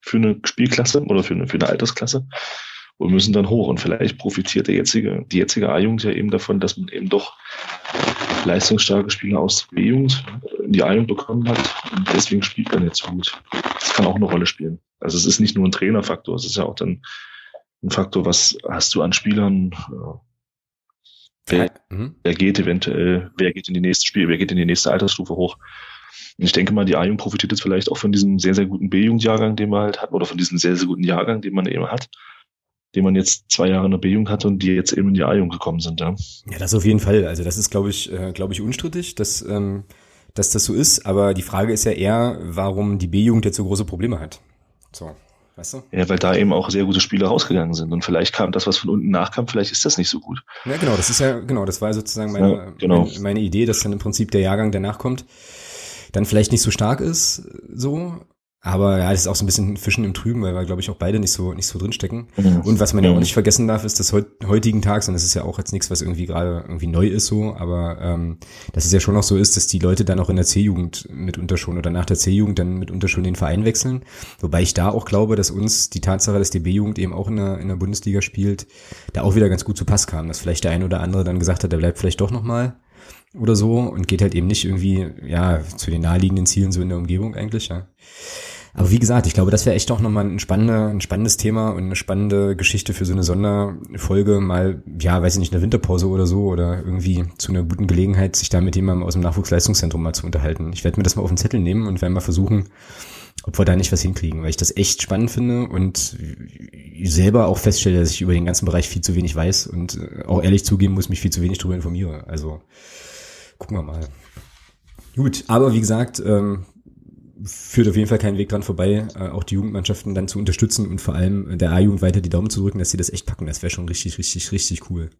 für eine Spielklasse oder für eine, für eine Altersklasse und müssen dann hoch. Und vielleicht profitiert der jetzige, die jetzige A-Jugend ja eben davon, dass man eben doch leistungsstarke Spieler aus der B-Jugend in die A-Jugend bekommen hat. Und deswegen spielt man jetzt gut. Das kann auch eine Rolle spielen. Also es ist nicht nur ein Trainerfaktor, es ist ja auch dann ein Faktor, was hast du an Spielern, Wer, mhm. wer geht eventuell, wer geht in die nächste Spiel, wer geht in die nächste Altersstufe hoch. Und ich denke mal, die A-Jugend profitiert jetzt vielleicht auch von diesem sehr, sehr guten B-Jugendjahrgang, den man halt hat, oder von diesem sehr, sehr guten Jahrgang, den man eben hat, den man jetzt zwei Jahre in der B-Jugend hatte und die jetzt eben in die A-Jugend gekommen sind, ja. Ja, das auf jeden Fall. Also das ist, glaube ich, äh, glaube ich, unstrittig, dass, ähm, dass das so ist. Aber die Frage ist ja eher, warum die B-Jugend jetzt so große Probleme hat. So. Weißt du? Ja, weil da eben auch sehr gute Spieler rausgegangen sind. Und vielleicht kam das, was von unten nachkam, vielleicht ist das nicht so gut. Ja, genau, das ist ja, genau, das war sozusagen meine, ja, genau. meine, meine Idee, dass dann im Prinzip der Jahrgang, der nachkommt, dann vielleicht nicht so stark ist, so, aber ja, das ist auch so ein bisschen Fischen im Trüben, weil wir, glaube ich, auch beide nicht so nicht so drinstecken. Mhm. Und was man ja auch nicht vergessen darf, ist das heut, heutigen Tags, und das ist ja auch jetzt nichts, was irgendwie gerade irgendwie neu ist so, aber ähm, dass es ja schon noch so ist, dass die Leute dann auch in der C-Jugend mitunter schon oder nach der C-Jugend dann mitunter schon den Verein wechseln. Wobei ich da auch glaube, dass uns die Tatsache, dass die B-Jugend eben auch in der, in der Bundesliga spielt, da auch wieder ganz gut zu Pass kam, dass vielleicht der ein oder andere dann gesagt hat, der bleibt vielleicht doch nochmal. mal oder so und geht halt eben nicht irgendwie, ja, zu den naheliegenden Zielen so in der Umgebung eigentlich, ja. Aber wie gesagt, ich glaube, das wäre echt auch nochmal ein, spannender, ein spannendes Thema und eine spannende Geschichte für so eine Sonderfolge, mal, ja, weiß ich nicht, eine Winterpause oder so oder irgendwie zu einer guten Gelegenheit, sich da mit jemandem aus dem Nachwuchsleistungszentrum mal zu unterhalten. Ich werde mir das mal auf den Zettel nehmen und werde mal versuchen, ob wir da nicht was hinkriegen, weil ich das echt spannend finde und selber auch feststelle, dass ich über den ganzen Bereich viel zu wenig weiß und äh, auch ehrlich zugeben muss, mich viel zu wenig darüber informiere. Also gucken wir mal. Gut, aber wie gesagt, ähm, führt auf jeden Fall keinen Weg dran vorbei, äh, auch die Jugendmannschaften dann zu unterstützen und vor allem der A-Jugend weiter die Daumen zu drücken, dass sie das echt packen. Das wäre schon richtig, richtig, richtig cool.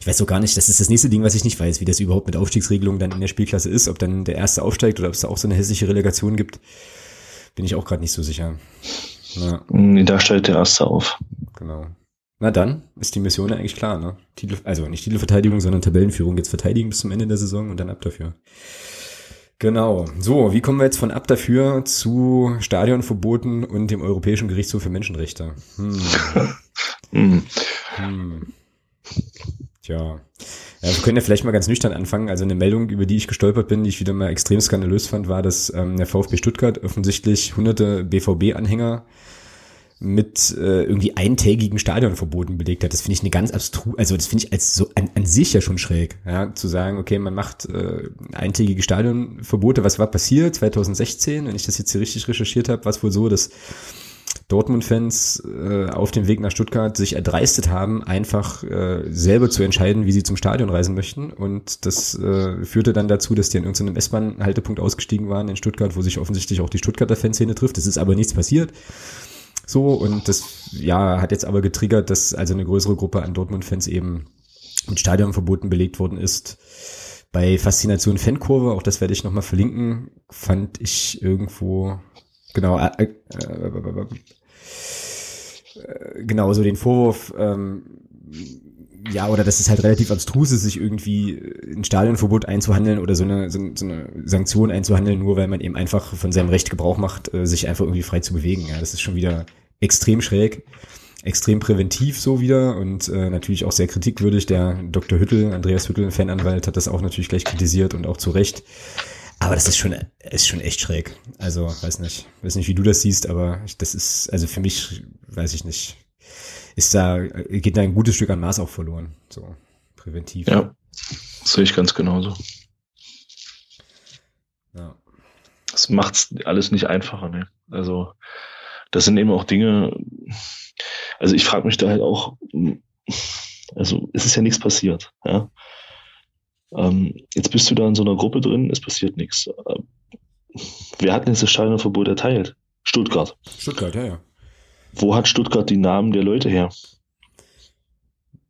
Ich weiß so gar nicht, das ist das nächste Ding, was ich nicht weiß, wie das überhaupt mit Aufstiegsregelungen dann in der Spielklasse ist, ob dann der Erste aufsteigt oder ob es da auch so eine hässliche Relegation gibt. Bin ich auch gerade nicht so sicher. Ja. Nee, da steigt der Erste auf. Genau. Na dann ist die Mission ja eigentlich klar, ne? Titel, also nicht Titelverteidigung, sondern Tabellenführung jetzt verteidigen bis zum Ende der Saison und dann ab dafür. Genau. So, wie kommen wir jetzt von ab dafür zu Stadionverboten und dem Europäischen Gerichtshof für Menschenrechte? Hm. hm. hm. Tja. Ja, wir können ja vielleicht mal ganz nüchtern anfangen. Also eine Meldung, über die ich gestolpert bin, die ich wieder mal extrem skandalös fand, war, dass ähm, der VfB Stuttgart offensichtlich hunderte BVB-Anhänger mit äh, irgendwie eintägigen Stadionverboten belegt hat. Das finde ich eine ganz abstru, also das finde ich als so an, an sich ja schon schräg, ja, zu sagen, okay, man macht äh, eintägige Stadionverbote. Was war passiert 2016? Wenn ich das jetzt hier richtig recherchiert habe, war es wohl so, dass Dortmund-Fans äh, auf dem Weg nach Stuttgart sich erdreistet haben, einfach äh, selber zu entscheiden, wie sie zum Stadion reisen möchten. Und das äh, führte dann dazu, dass die an irgendeinem S-Bahn-Haltepunkt ausgestiegen waren in Stuttgart, wo sich offensichtlich auch die Stuttgarter Fanszene trifft. Es ist aber nichts passiert. So, und das ja hat jetzt aber getriggert, dass also eine größere Gruppe an Dortmund-Fans eben mit Stadionverboten belegt worden ist. Bei Faszination Fankurve, auch das werde ich nochmal verlinken, fand ich irgendwo, genau, äh, äh, äh, genau, so den Vorwurf, ähm, ja, oder dass es halt relativ abstrus ist, sich irgendwie ein Stadionverbot einzuhandeln oder so eine, so eine Sanktion einzuhandeln, nur weil man eben einfach von seinem Recht Gebrauch macht, äh, sich einfach irgendwie frei zu bewegen. Ja, das ist schon wieder extrem schräg, extrem präventiv so wieder und äh, natürlich auch sehr kritikwürdig. Der Dr. Hüttel, Andreas Hüttel, Fananwalt, hat das auch natürlich gleich kritisiert und auch zu Recht. Aber das ist schon, ist schon echt schräg. Also, weiß nicht, weiß nicht, wie du das siehst, aber das ist, also für mich, weiß ich nicht, ist da, geht da ein gutes Stück an Maß auch verloren. So, präventiv. Ja, sehe ich ganz genauso. Ja. Das macht's alles nicht einfacher, ne? Also, das sind eben auch Dinge, also ich frage mich da halt auch, also es ist ja nichts passiert, ja. Ähm, jetzt bist du da in so einer Gruppe drin, es passiert nichts. Ähm, wer hat denn jetzt das Stadionverbot erteilt? Stuttgart. Stuttgart, ja, ja. Wo hat Stuttgart die Namen der Leute her?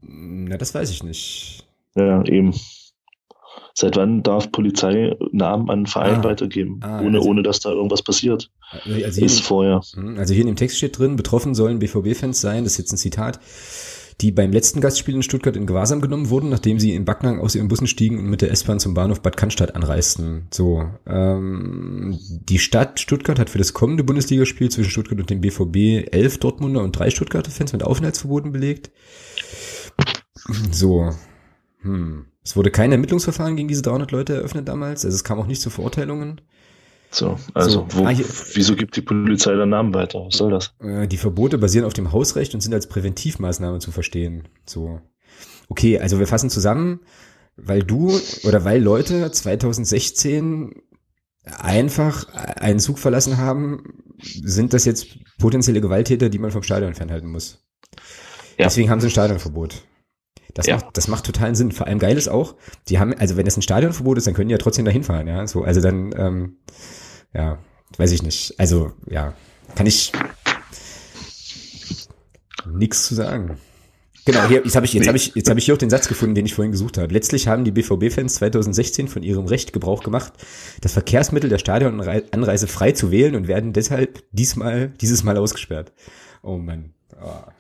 Na, das weiß ich nicht. Ja, eben. Seit wann darf Polizei Namen an einen Verein ah, weitergeben, ah, ohne, also, ohne dass da irgendwas passiert? Also ist vorher. Hm, also hier in dem Text steht drin, betroffen sollen BVB-Fans sein, das ist jetzt ein Zitat, die beim letzten Gastspiel in Stuttgart in Gewahrsam genommen wurden, nachdem sie in Backnang aus ihren Bussen stiegen und mit der S-Bahn zum Bahnhof Bad Cannstatt anreisten. So, ähm, die Stadt Stuttgart hat für das kommende Bundesligaspiel zwischen Stuttgart und dem BVB elf Dortmunder und drei Stuttgarter Fans mit Aufenthaltsverboten belegt. So, hm. Es wurde kein Ermittlungsverfahren gegen diese 300 Leute eröffnet damals, also es kam auch nicht zu Verurteilungen. So, also so, wo, wieso gibt die Polizei den Namen weiter? Was soll das? Äh, die Verbote basieren auf dem Hausrecht und sind als Präventivmaßnahme zu verstehen. So. Okay, also wir fassen zusammen, weil du oder weil Leute 2016 einfach einen Zug verlassen haben, sind das jetzt potenzielle Gewalttäter, die man vom Stadion fernhalten muss. Ja. Deswegen haben sie ein Stadionverbot. Das, ja. macht, das macht totalen Sinn. Vor allem geil ist auch, die haben, also wenn das ein Stadionverbot ist, dann können die ja trotzdem dahin fahren, ja. So, also dann, ähm, ja, weiß ich nicht. Also, ja, kann ich nichts zu sagen. Genau, hier, jetzt habe ich, jetzt habe ich, jetzt habe ich hier auch den Satz gefunden, den ich vorhin gesucht habe. Letztlich haben die BVB-Fans 2016 von ihrem Recht Gebrauch gemacht, das Verkehrsmittel der Stadionanreise frei zu wählen und werden deshalb diesmal, dieses Mal ausgesperrt. Oh Mann. Oh.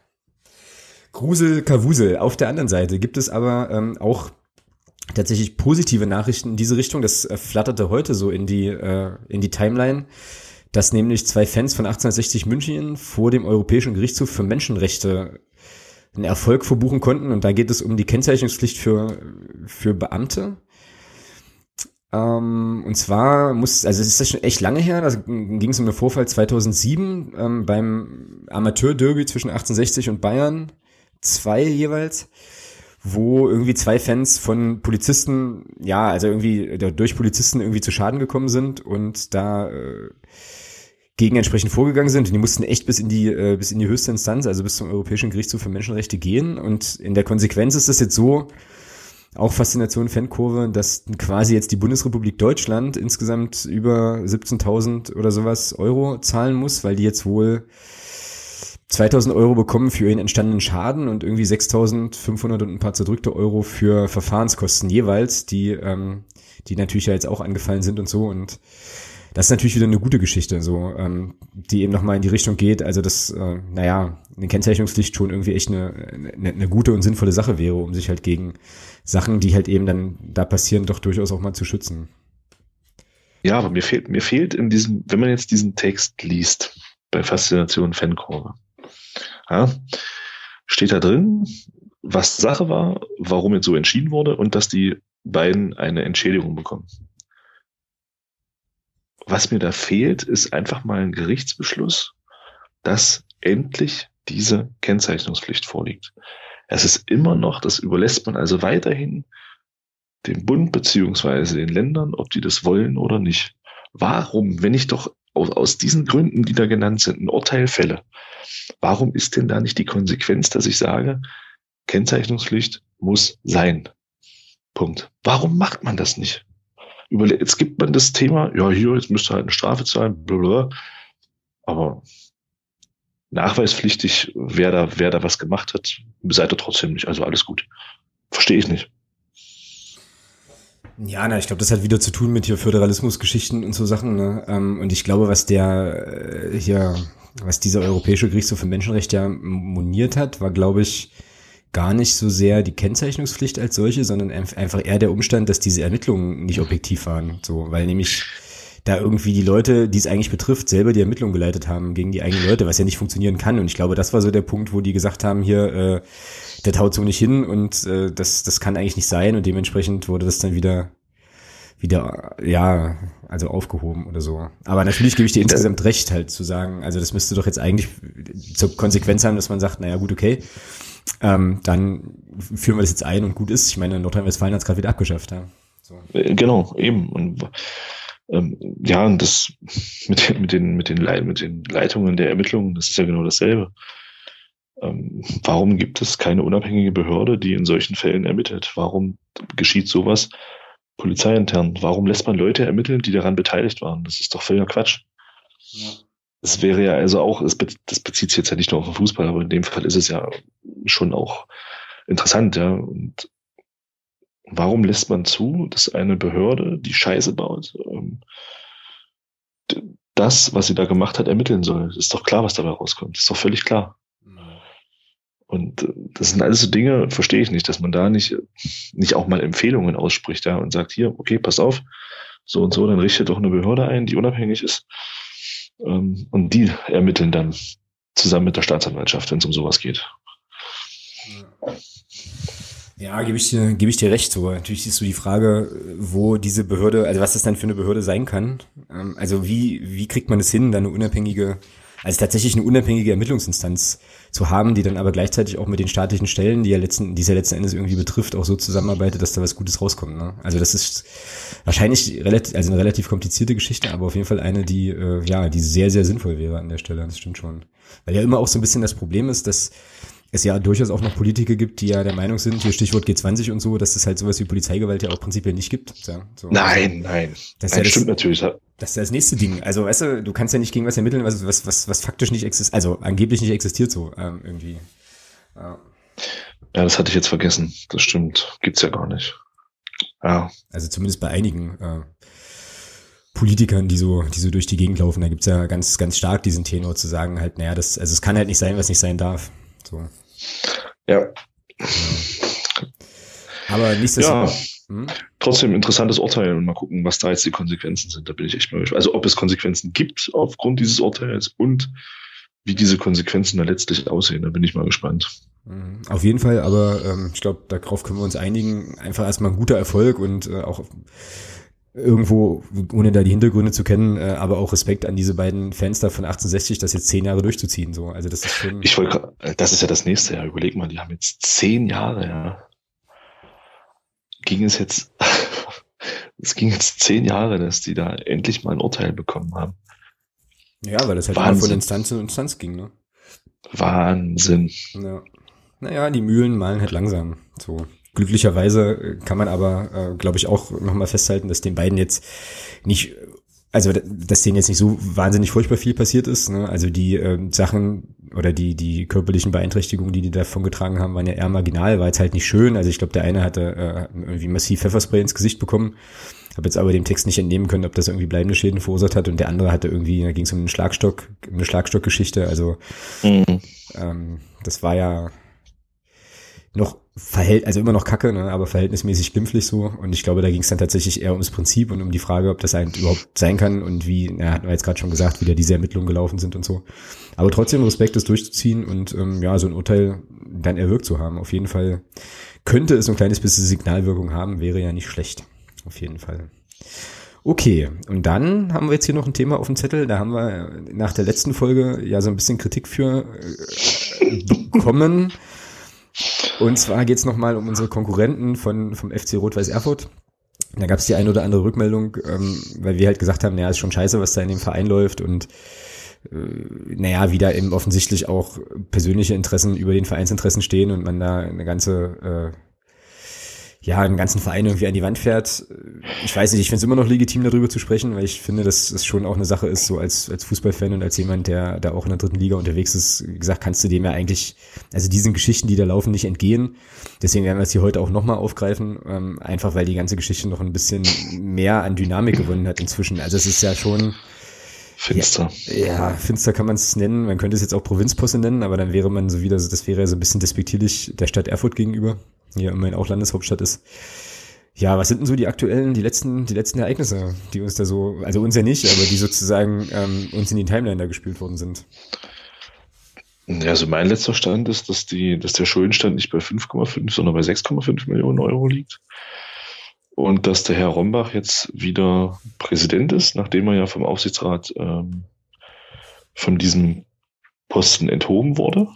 Grusel, Kavusel. Auf der anderen Seite gibt es aber ähm, auch tatsächlich positive Nachrichten in diese Richtung. Das äh, flatterte heute so in die, äh, in die Timeline, dass nämlich zwei Fans von 1860 München vor dem Europäischen Gerichtshof für Menschenrechte einen Erfolg verbuchen konnten. Und da geht es um die Kennzeichnungspflicht für, für Beamte. Ähm, und zwar muss, also es ist das schon echt lange her, da ging es um den Vorfall 2007 ähm, beim Amateur-Derby zwischen 1860 und Bayern, zwei jeweils, wo irgendwie zwei Fans von Polizisten, ja, also irgendwie durch Polizisten irgendwie zu Schaden gekommen sind und da äh, gegen entsprechend vorgegangen sind. Und die mussten echt bis in die, äh, bis in die höchste Instanz, also bis zum Europäischen Gerichtshof für Menschenrechte gehen. Und in der Konsequenz ist das jetzt so, auch Faszination Fankurve, dass quasi jetzt die Bundesrepublik Deutschland insgesamt über 17.000 oder sowas Euro zahlen muss, weil die jetzt wohl 2000 Euro bekommen für ihren entstandenen Schaden und irgendwie 6500 und ein paar zerdrückte Euro für Verfahrenskosten jeweils, die, ähm, die natürlich ja jetzt auch angefallen sind und so und das ist natürlich wieder eine gute Geschichte, so, ähm, die eben nochmal in die Richtung geht, also dass, äh, naja, eine Kennzeichnungspflicht schon irgendwie echt eine, eine, eine gute und sinnvolle Sache wäre, um sich halt gegen Sachen, die halt eben dann da passieren, doch durchaus auch mal zu schützen. Ja, aber mir fehlt, mir fehlt in diesem, wenn man jetzt diesen Text liest, bei Faszination Fankurve, ja, steht da drin, was Sache war, warum jetzt so entschieden wurde und dass die beiden eine Entschädigung bekommen was mir da fehlt, ist einfach mal ein Gerichtsbeschluss, dass endlich diese Kennzeichnungspflicht vorliegt. Es ist immer noch, das überlässt man also weiterhin dem Bund beziehungsweise den Ländern, ob die das wollen oder nicht. Warum, wenn ich doch aus, aus diesen Gründen, die da genannt sind, ein Urteil fälle, warum ist denn da nicht die Konsequenz, dass ich sage, Kennzeichnungspflicht muss sein? Punkt. Warum macht man das nicht? Jetzt gibt man das Thema, ja, hier, jetzt müsste halt eine Strafe zahlen, blablabla. aber nachweispflichtig, wer da, wer da was gemacht hat, seid ihr trotzdem nicht. Also alles gut. Verstehe ich nicht. Ja, na, ich glaube, das hat wieder zu tun mit hier Föderalismusgeschichten und so Sachen. Ne? Ähm, und ich glaube, was der äh, hier, was dieser Europäische Gerichtshof für Menschenrechte ja moniert hat, war, glaube ich, gar nicht so sehr die Kennzeichnungspflicht als solche, sondern einfach eher der Umstand, dass diese Ermittlungen nicht objektiv waren. So, weil nämlich da irgendwie die Leute, die es eigentlich betrifft, selber die Ermittlungen geleitet haben gegen die eigenen Leute, was ja nicht funktionieren kann. Und ich glaube, das war so der Punkt, wo die gesagt haben, hier, äh, der taut so nicht hin und äh, das, das kann eigentlich nicht sein. Und dementsprechend wurde das dann wieder wieder, ja, also aufgehoben oder so. Aber natürlich gebe ich dir insgesamt recht, halt zu sagen, also das müsste doch jetzt eigentlich zur Konsequenz haben, dass man sagt, naja, gut, okay, ähm, dann führen wir das jetzt ein und gut ist. Ich meine, Nordrhein-Westfalen hat es gerade wieder abgeschafft. Ja. So. Äh, genau, eben. Und ähm, ja, und das mit, den, mit, den, mit, den mit den Leitungen der Ermittlungen, das ist ja genau dasselbe. Ähm, warum gibt es keine unabhängige Behörde, die in solchen Fällen ermittelt? Warum geschieht sowas polizeiintern? Warum lässt man Leute ermitteln, die daran beteiligt waren? Das ist doch völliger Quatsch. Ja. Es wäre ja also auch, das bezieht sich jetzt ja nicht nur auf den Fußball, aber in dem Fall ist es ja schon auch interessant, ja. Und warum lässt man zu, dass eine Behörde, die Scheiße baut, ähm, das, was sie da gemacht hat, ermitteln soll? ist doch klar, was dabei rauskommt. ist doch völlig klar. Und äh, das sind alles so Dinge, verstehe ich nicht, dass man da nicht, nicht auch mal Empfehlungen ausspricht, ja, und sagt, hier, okay, pass auf, so und so, dann richtet doch eine Behörde ein, die unabhängig ist. Ähm, und die ermitteln dann zusammen mit der Staatsanwaltschaft, wenn es um sowas geht. Ja, gebe ich dir, gebe ich dir recht. So, natürlich ist so die Frage, wo diese Behörde, also was das dann für eine Behörde sein kann. Ähm, also wie, wie kriegt man es hin, da eine unabhängige, also tatsächlich eine unabhängige Ermittlungsinstanz zu haben, die dann aber gleichzeitig auch mit den staatlichen Stellen, die ja letzten, die ja letzten Endes irgendwie betrifft, auch so zusammenarbeitet, dass da was Gutes rauskommt. Ne? Also das ist wahrscheinlich relativ, also eine relativ komplizierte Geschichte, aber auf jeden Fall eine, die, äh, ja, die sehr, sehr sinnvoll wäre an der Stelle. Das stimmt schon. Weil ja immer auch so ein bisschen das Problem ist, dass es ja durchaus auch noch Politiker gibt, die ja der Meinung sind, hier Stichwort G20 und so, dass es halt sowas wie Polizeigewalt ja auch prinzipiell nicht gibt. Ja, so. Nein, nein. Das, nein, ja das stimmt natürlich. Das ist ja das nächste Ding. Also, weißt du, du kannst ja nicht gegen was ermitteln, was, was, was, was faktisch nicht existiert, also angeblich nicht existiert so ähm, irgendwie. Ja. ja, das hatte ich jetzt vergessen. Das stimmt. Gibt's ja gar nicht. Ja. Also zumindest bei einigen äh, Politikern, die so, die so durch die Gegend laufen, da gibt's ja ganz, ganz stark diesen Tenor zu sagen, halt, naja, das, also es kann halt nicht sein, was nicht sein darf. So. Ja. Aber nichtsdestotrotz. Ja, hm? Trotzdem interessantes Urteil und mal gucken, was da jetzt die Konsequenzen sind. Da bin ich echt mal gespannt. Also ob es Konsequenzen gibt aufgrund dieses Urteils und wie diese Konsequenzen da letztlich aussehen, da bin ich mal gespannt. Mhm. Auf jeden Fall, aber ähm, ich glaube, darauf können wir uns einigen. Einfach erstmal ein guter Erfolg und äh, auch irgendwo, ohne da die Hintergründe zu kennen, äh, aber auch Respekt an diese beiden Fans da von 1860, das jetzt zehn Jahre durchzuziehen. So, also das ist schon. Ich wollte, das ist ja das nächste Jahr. Überleg mal, die haben jetzt zehn Jahre, ja. Ging es jetzt, es ging jetzt zehn Jahre, dass die da endlich mal ein Urteil bekommen haben. Ja, weil das halt immer von Instanz zu Instanz ging, ne? Wahnsinn. Ja. Naja, die Mühlen malen halt langsam. So. Glücklicherweise äh, kann man aber, äh, glaube ich, auch nochmal festhalten, dass den beiden jetzt nicht, also dass denen jetzt nicht so wahnsinnig furchtbar viel passiert ist. Ne? Also die äh, Sachen oder die, die körperlichen Beeinträchtigungen, die die davon getragen haben, waren ja eher marginal, war jetzt halt nicht schön. Also ich glaube, der eine hatte äh, irgendwie massiv Pfefferspray ins Gesicht bekommen. Habe jetzt aber dem Text nicht entnehmen können, ob das irgendwie bleibende Schäden verursacht hat. Und der andere hatte irgendwie, da ging es um einen Schlagstock, eine Schlagstockgeschichte. Also mhm. ähm, das war ja noch verhält, also immer noch kacke, ne, aber verhältnismäßig glimpflich so. Und ich glaube, da ging es dann tatsächlich eher ums Prinzip und um die Frage, ob das eigentlich überhaupt sein kann und wie, na, hatten wir jetzt gerade schon gesagt, wie da diese Ermittlungen gelaufen sind und so. Aber trotzdem Respekt, das durchzuziehen und ähm, ja, so ein Urteil dann erwirkt zu haben. Auf jeden Fall könnte es ein kleines bisschen Signalwirkung haben, wäre ja nicht schlecht. Auf jeden Fall. Okay, und dann haben wir jetzt hier noch ein Thema auf dem Zettel. Da haben wir nach der letzten Folge ja so ein bisschen Kritik für äh, bekommen. Und zwar geht es nochmal um unsere Konkurrenten von, vom FC Rot-Weiß Erfurt. Da gab es die eine oder andere Rückmeldung, ähm, weil wir halt gesagt haben, naja, ist schon scheiße, was da in dem Verein läuft und äh, naja, wieder eben offensichtlich auch persönliche Interessen über den Vereinsinteressen stehen und man da eine ganze äh, ja, einen ganzen Verein irgendwie an die Wand fährt. Ich weiß nicht, ich finde es immer noch legitim, darüber zu sprechen, weil ich finde, dass es schon auch eine Sache ist, so als, als Fußballfan und als jemand, der da auch in der dritten Liga unterwegs ist, wie gesagt, kannst du dem ja eigentlich, also diesen Geschichten, die da laufen, nicht entgehen. Deswegen werden wir es hier heute auch nochmal aufgreifen, ähm, einfach weil die ganze Geschichte noch ein bisschen mehr an Dynamik gewonnen hat inzwischen. Also es ist ja schon, Finster. Ja, ja finster kann man es nennen. Man könnte es jetzt auch Provinzposse nennen, aber dann wäre man so wieder, das wäre so ein bisschen despektierlich der Stadt Erfurt gegenüber ja immerhin auch Landeshauptstadt ist. Ja, was sind denn so die aktuellen, die letzten, die letzten Ereignisse, die uns da so, also uns ja nicht, aber die sozusagen ähm, uns in die Timeline da gespielt worden sind? Ja, also mein letzter Stand ist, dass die, dass der Schuldenstand nicht bei 5,5, sondern bei 6,5 Millionen Euro liegt. Und dass der Herr Rombach jetzt wieder Präsident ist, nachdem er ja vom Aufsichtsrat ähm, von diesem Posten enthoben wurde.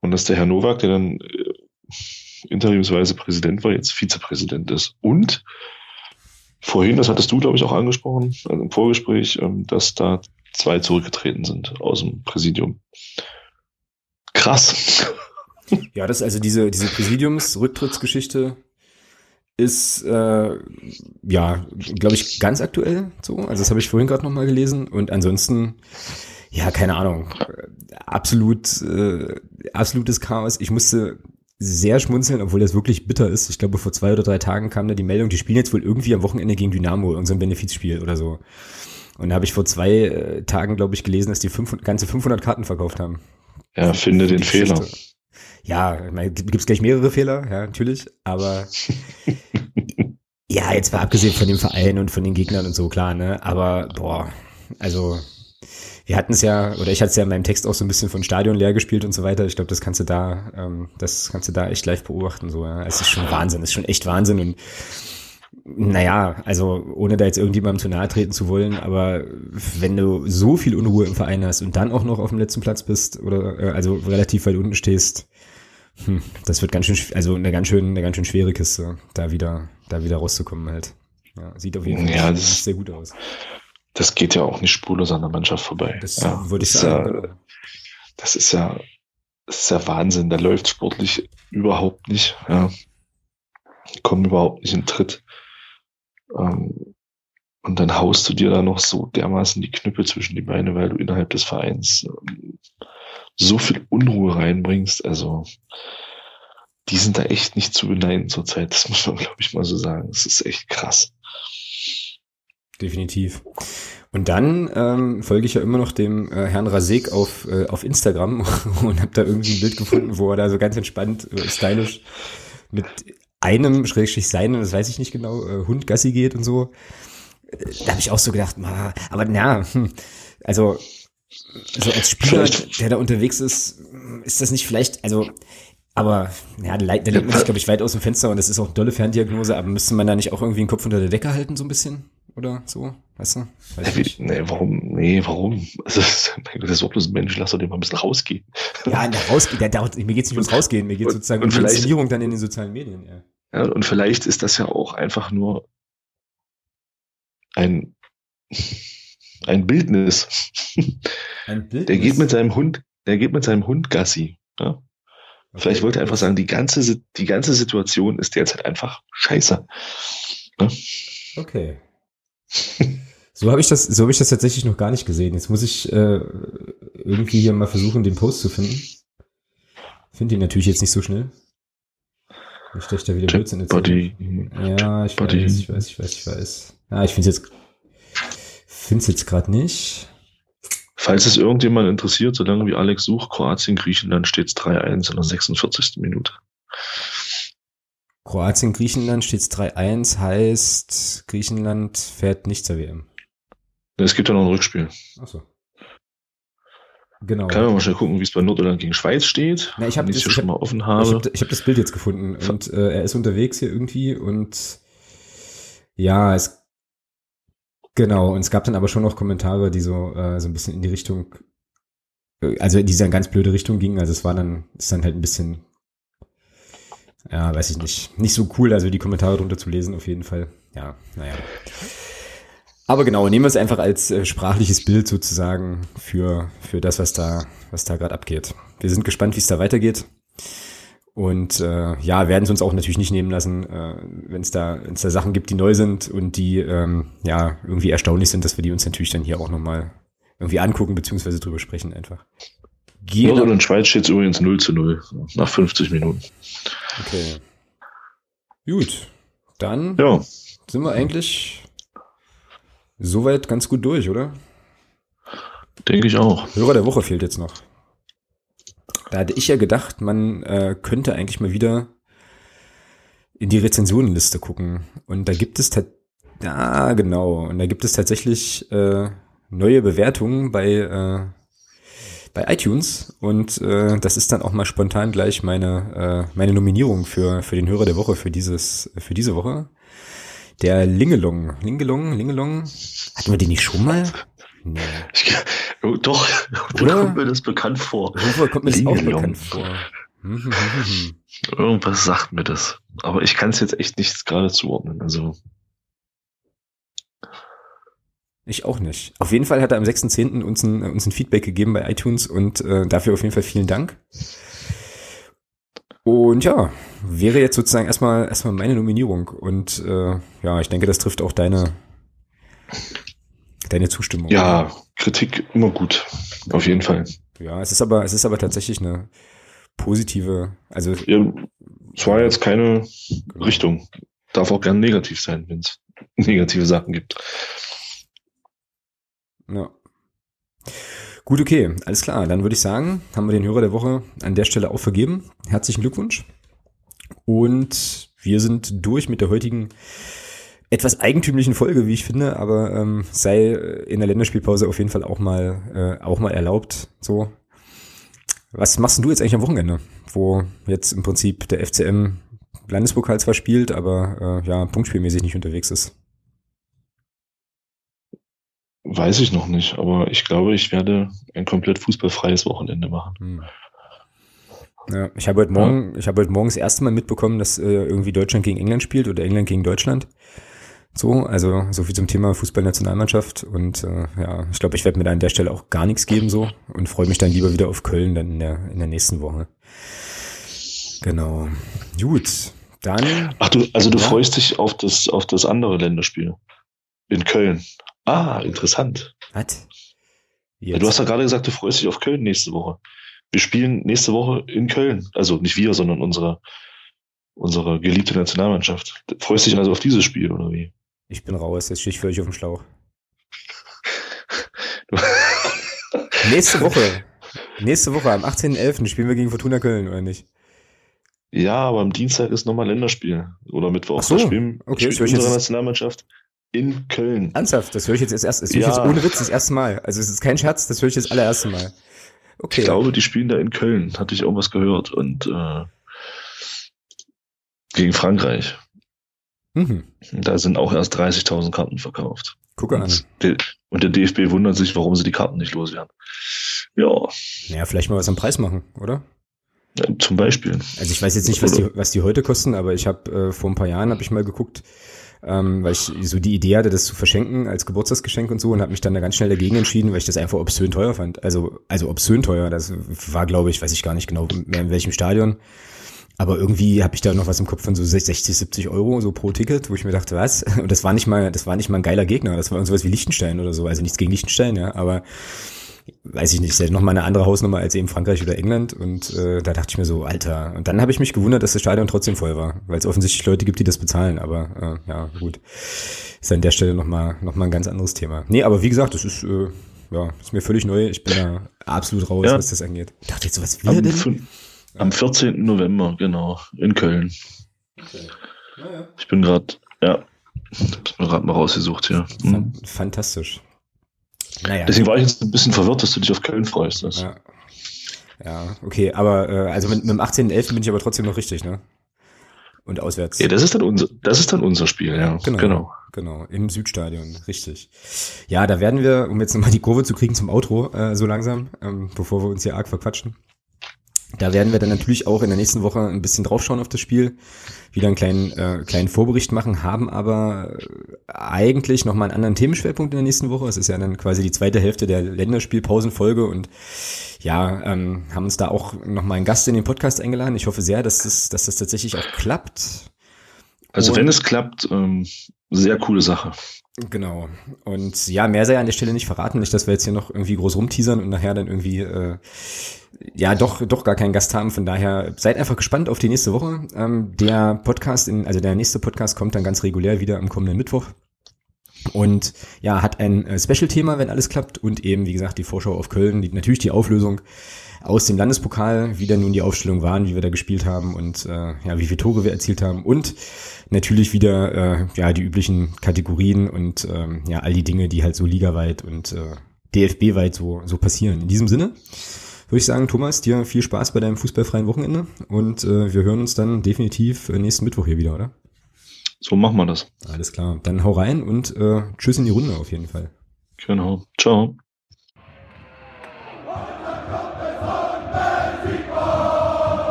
Und dass der Herr Nowak, der dann äh, interimsweise Präsident war, jetzt Vizepräsident ist. Und vorhin, das hattest du, glaube ich, auch angesprochen, also im Vorgespräch, ähm, dass da zwei zurückgetreten sind aus dem Präsidium. Krass. Ja, das also diese, diese Präsidiumsrücktrittsgeschichte ist äh, ja, glaube ich, ganz aktuell so. Also das habe ich vorhin gerade nochmal gelesen. Und ansonsten, ja, keine Ahnung, absolut, äh, absolutes Chaos. Ich musste sehr schmunzeln, obwohl das wirklich bitter ist. Ich glaube, vor zwei oder drei Tagen kam da die Meldung, die spielen jetzt wohl irgendwie am Wochenende gegen Dynamo, unserem Benefizspiel oder so. Und da habe ich vor zwei äh, Tagen, glaube ich, gelesen, dass die fünf, ganze 500 Karten verkauft haben. Ja, finde den Fehler. Ja, gibt es gleich mehrere Fehler, ja, natürlich, aber ja, jetzt mal abgesehen von dem Verein und von den Gegnern und so, klar, ne, aber boah, also wir hatten es ja, oder ich hatte es ja in meinem Text auch so ein bisschen von Stadion leer gespielt und so weiter. Ich glaube, das kannst du da, ähm, das kannst du da echt live beobachten. So, ja. Es ist schon Wahnsinn, es ist schon echt Wahnsinn. Und naja, also ohne da jetzt irgendjemandem zu nahe treten zu wollen, aber wenn du so viel Unruhe im Verein hast und dann auch noch auf dem letzten Platz bist oder äh, also relativ weit unten stehst, hm, das wird ganz schön, also eine ganz schön, eine ganz schön schwere Kiste, da wieder, da wieder rauszukommen halt. Ja, sieht auf jeden Fall ja, sehr gut aus das geht ja auch nicht spurlos an der Mannschaft vorbei. Das ja, würde ich sagen. Ja, das ist ja, das ist ja Wahnsinn. Da läuft sportlich überhaupt nicht. Ja. Kommen überhaupt nicht in Tritt. Ähm, und dann haust du dir da noch so dermaßen die Knüppel zwischen die Beine, weil du innerhalb des Vereins ähm, so viel Unruhe reinbringst. Also, die sind da echt nicht zu beneiden zurzeit. Das muss man, glaube ich, mal so sagen. Das ist echt krass. Definitiv. Und dann ähm, folge ich ja immer noch dem äh, Herrn Rasek auf, äh, auf Instagram und habe da irgendwie ein Bild gefunden, wo er da so ganz entspannt, äh, stylisch mit einem, schrägstrich seinen, das weiß ich nicht genau, äh, Hund Gassi geht und so. Äh, da habe ich auch so gedacht, ma, aber na, hm, also so als Spieler, der da unterwegs ist, ist das nicht vielleicht, also Aber ja, da legt man sich, glaube ich, weit aus dem Fenster und das ist auch eine dolle Ferndiagnose, aber müsste man da nicht auch irgendwie den Kopf unter der Decke halten, so ein bisschen? Oder so? Weißt du? Weiß nee, nee, warum? Nee, warum? Also, das ist auch bloß ein Mensch, lass doch den mal ein bisschen rausgehen. Ja, rausgehen, der, der, mir geht's nicht ums Rausgehen, mir geht's sozusagen um die Inszenierung dann in den sozialen Medien, ja. Ja, und vielleicht ist das ja auch einfach nur ein, ein Bildnis. Ein Bildnis? Der geht mit seinem Hund, der geht mit seinem Hund Gassi. Ja? Okay. Vielleicht wollte er einfach sagen, die ganze, die ganze Situation ist derzeit einfach scheiße. Ja? Okay. So habe ich das, so habe ich das tatsächlich noch gar nicht gesehen. Jetzt muss ich äh, irgendwie hier mal versuchen, den Post zu finden. Finde ihn natürlich jetzt nicht so schnell. Ich steche da wieder Blödsinn Body. Ja, ich Body. weiß, ich weiß, ich weiß, ich weiß. Ja, ich finde es jetzt, finde es jetzt gerade nicht. Falls es irgendjemand interessiert, solange wie Alex sucht, Kroatien, Griechenland steht es 3-1 in der 46. Minute. Kroatien, Griechenland steht es 3-1, heißt, Griechenland fährt nicht zur WM. Es gibt ja noch ein Rückspiel. Achso. Genau. Kann man mal schnell gucken, wie es bei Nordirland gegen Schweiz steht. Na, ich habe das schon hab, mal offen habe. Ich habe hab das Bild jetzt gefunden und äh, er ist unterwegs hier irgendwie und ja, es genau und es gab dann aber schon noch Kommentare, die so äh, so ein bisschen in die Richtung, also in diese ganz blöde Richtung gingen. Also es war dann ist dann halt ein bisschen, ja, weiß ich nicht, nicht so cool, also die Kommentare drunter zu lesen auf jeden Fall. Ja, naja. Aber genau, nehmen wir es einfach als äh, sprachliches Bild sozusagen für, für das, was da, was da gerade abgeht. Wir sind gespannt, wie es da weitergeht. Und äh, ja, werden es uns auch natürlich nicht nehmen lassen, äh, wenn es da, wenn's da Sachen gibt, die neu sind und die ähm, ja irgendwie erstaunlich sind, dass wir die uns natürlich dann hier auch nochmal irgendwie angucken, beziehungsweise drüber sprechen einfach. Nordirland und Schweiz steht übrigens 0 zu 0 nach 50 Minuten. Okay. Gut. Dann ja. sind wir eigentlich Soweit ganz gut durch, oder? Denke ich auch. Hörer der Woche fehlt jetzt noch. Da hatte ich ja gedacht, man äh, könnte eigentlich mal wieder in die Rezensionenliste gucken. Und da gibt es ja genau. Und da gibt es tatsächlich äh, neue Bewertungen bei äh, bei iTunes und äh, das ist dann auch mal spontan gleich meine äh, meine Nominierung für für den Hörer der Woche für dieses für diese Woche. Der Lingelung. Lingelung, Lingelung. Hatten wir den nicht schon mal? Nee. Oh, doch, Oder? kommt mir das bekannt vor. Irgendwo kommt mir das auch bekannt vor. Hm, hm, hm, Irgendwas sagt mir das. Aber ich kann es jetzt echt nicht gerade zuordnen. Also. Ich auch nicht. Auf jeden Fall hat er am 6.10. uns ein, uns ein Feedback gegeben bei iTunes und äh, dafür auf jeden Fall vielen Dank. Und ja, wäre jetzt sozusagen erstmal erstmal meine Nominierung. Und äh, ja, ich denke, das trifft auch deine, deine Zustimmung. Ja, Kritik immer gut. Auf jeden Fall. Ja, es ist aber, es ist aber tatsächlich eine positive, also. Ja, es war jetzt keine genau. Richtung. Darf auch gern negativ sein, wenn es negative Sachen gibt. Ja. Gut, okay, alles klar. Dann würde ich sagen, haben wir den Hörer der Woche an der Stelle auch vergeben. Herzlichen Glückwunsch. Und wir sind durch mit der heutigen etwas eigentümlichen Folge, wie ich finde, aber ähm, sei in der Länderspielpause auf jeden Fall auch mal äh, auch mal erlaubt. So, was machst du jetzt eigentlich am Wochenende, wo jetzt im Prinzip der FCM Landespokal zwar spielt, aber äh, ja punktspielmäßig nicht unterwegs ist? Weiß ich noch nicht, aber ich glaube, ich werde ein komplett fußballfreies Wochenende machen. Hm. Ja, ich habe heute Morgen, ja. ich habe heute Morgen das erste Mal mitbekommen, dass äh, irgendwie Deutschland gegen England spielt oder England gegen Deutschland. So, also so viel zum Thema Fußballnationalmannschaft und äh, ja, ich glaube, ich werde mir da an der Stelle auch gar nichts geben so und freue mich dann lieber wieder auf Köln dann in der in der nächsten Woche. Genau. Gut, dann. Ach du, also du ja. freust dich auf das auf das andere Länderspiel in Köln. Ah, interessant. Was? Ja, du hast ja gerade gesagt, du freust dich auf Köln nächste Woche. Wir spielen nächste Woche in Köln. Also nicht wir, sondern unsere, unsere geliebte Nationalmannschaft. Freust dich also auf dieses Spiel, oder wie? Ich bin raus, jetzt stehe ich völlig auf dem Schlauch. nächste Woche. Nächste Woche, am 18.11. spielen wir gegen Fortuna Köln, oder nicht? Ja, aber am Dienstag ist nochmal Länderspiel. Oder Mittwoch. Ach so, spielen, okay, spielt unsere Nationalmannschaft in Köln. Ernsthaft, das höre ich jetzt erst, das höre ich jetzt ohne Witz das erste Mal. Also es ist kein Scherz, das höre ich jetzt allererste Mal. Okay. Ich glaube, die spielen da in Köln, hatte ich irgendwas gehört. Und äh, Gegen Frankreich. Mhm. Da sind auch erst 30.000 Karten verkauft. Gucke an. Und der DFB wundert sich, warum sie die Karten nicht loswerden. Ja. Naja, vielleicht mal was am Preis machen, oder? Ja, zum Beispiel. Also ich weiß jetzt nicht, was die, was die heute kosten, aber ich habe äh, vor ein paar Jahren habe ich mal geguckt, ähm, weil ich so die Idee hatte, das zu verschenken als Geburtstagsgeschenk und so und habe mich dann da ganz schnell dagegen entschieden, weil ich das einfach obszön teuer fand. Also also obszön teuer. Das war, glaube ich, weiß ich gar nicht genau mehr in welchem Stadion. Aber irgendwie habe ich da noch was im Kopf von so 60, 70 Euro so pro Ticket, wo ich mir dachte, was? Und das war nicht mal, das war nicht mal ein geiler Gegner. Das war sowas wie Liechtenstein oder so. Also nichts gegen Liechtenstein, ja, aber weiß ich nicht, ist ja noch mal eine andere Hausnummer als eben Frankreich oder England. Und äh, da dachte ich mir so, Alter. Und dann habe ich mich gewundert, dass das Stadion trotzdem voll war, weil es offensichtlich Leute gibt, die das bezahlen. Aber äh, ja, gut, ist an der Stelle noch mal noch mal ein ganz anderes Thema. Nee, aber wie gesagt, das ist äh, ja, ist mir völlig neu. Ich bin da absolut raus, ja. was das angeht. Ich dachte jetzt, was will er denn? Am 14. November, genau, in Köln. Okay. Naja. Ich bin gerade, ja, hab's mir gerade mal rausgesucht hier. Hm. Fantastisch. Naja. Deswegen war ich jetzt ein bisschen verwirrt, dass du dich auf Köln freust. Ja. ja, okay, aber äh, also mit, mit dem 18.11. bin ich aber trotzdem noch richtig, ne? Und auswärts. Ja, das ist dann unser, das ist dann unser Spiel, ja. Genau. Genau, genau im Südstadion, richtig. Ja, da werden wir, um jetzt nochmal die Kurve zu kriegen zum Outro, äh, so langsam, ähm, bevor wir uns hier arg verquatschen. Da werden wir dann natürlich auch in der nächsten Woche ein bisschen draufschauen auf das Spiel, wieder einen kleinen, äh, kleinen Vorbericht machen, haben aber äh, eigentlich nochmal einen anderen Themenschwerpunkt in der nächsten Woche. Es ist ja dann quasi die zweite Hälfte der Länderspielpausenfolge und ja, ähm, haben uns da auch nochmal einen Gast in den Podcast eingeladen. Ich hoffe sehr, dass das, dass das tatsächlich auch klappt. Also und wenn es klappt, ähm, sehr coole Sache. Genau. Und ja, mehr sei an der Stelle nicht verraten, nicht, dass wir jetzt hier noch irgendwie groß rumteasern und nachher dann irgendwie äh, ja doch doch gar keinen Gast haben. Von daher seid einfach gespannt auf die nächste Woche. Ähm, der Podcast, in, also der nächste Podcast kommt dann ganz regulär wieder am kommenden Mittwoch. Und ja, hat ein äh, Special-Thema, wenn alles klappt. Und eben, wie gesagt, die Vorschau auf Köln, die, natürlich die Auflösung aus dem Landespokal, wie dann nun die Aufstellung waren, wie wir da gespielt haben und äh, ja, wie viele Tore wir erzielt haben. Und natürlich wieder äh, ja die üblichen Kategorien und ähm, ja all die Dinge, die halt so ligaweit und äh, DFB-weit so, so passieren. In diesem Sinne würde ich sagen, Thomas, dir viel Spaß bei deinem fußballfreien Wochenende und äh, wir hören uns dann definitiv äh, nächsten Mittwoch hier wieder, oder? So machen wir das. Alles klar. Dann hau rein und äh, tschüss in die Runde auf jeden Fall. Genau. Ciao.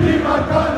Viva Cana!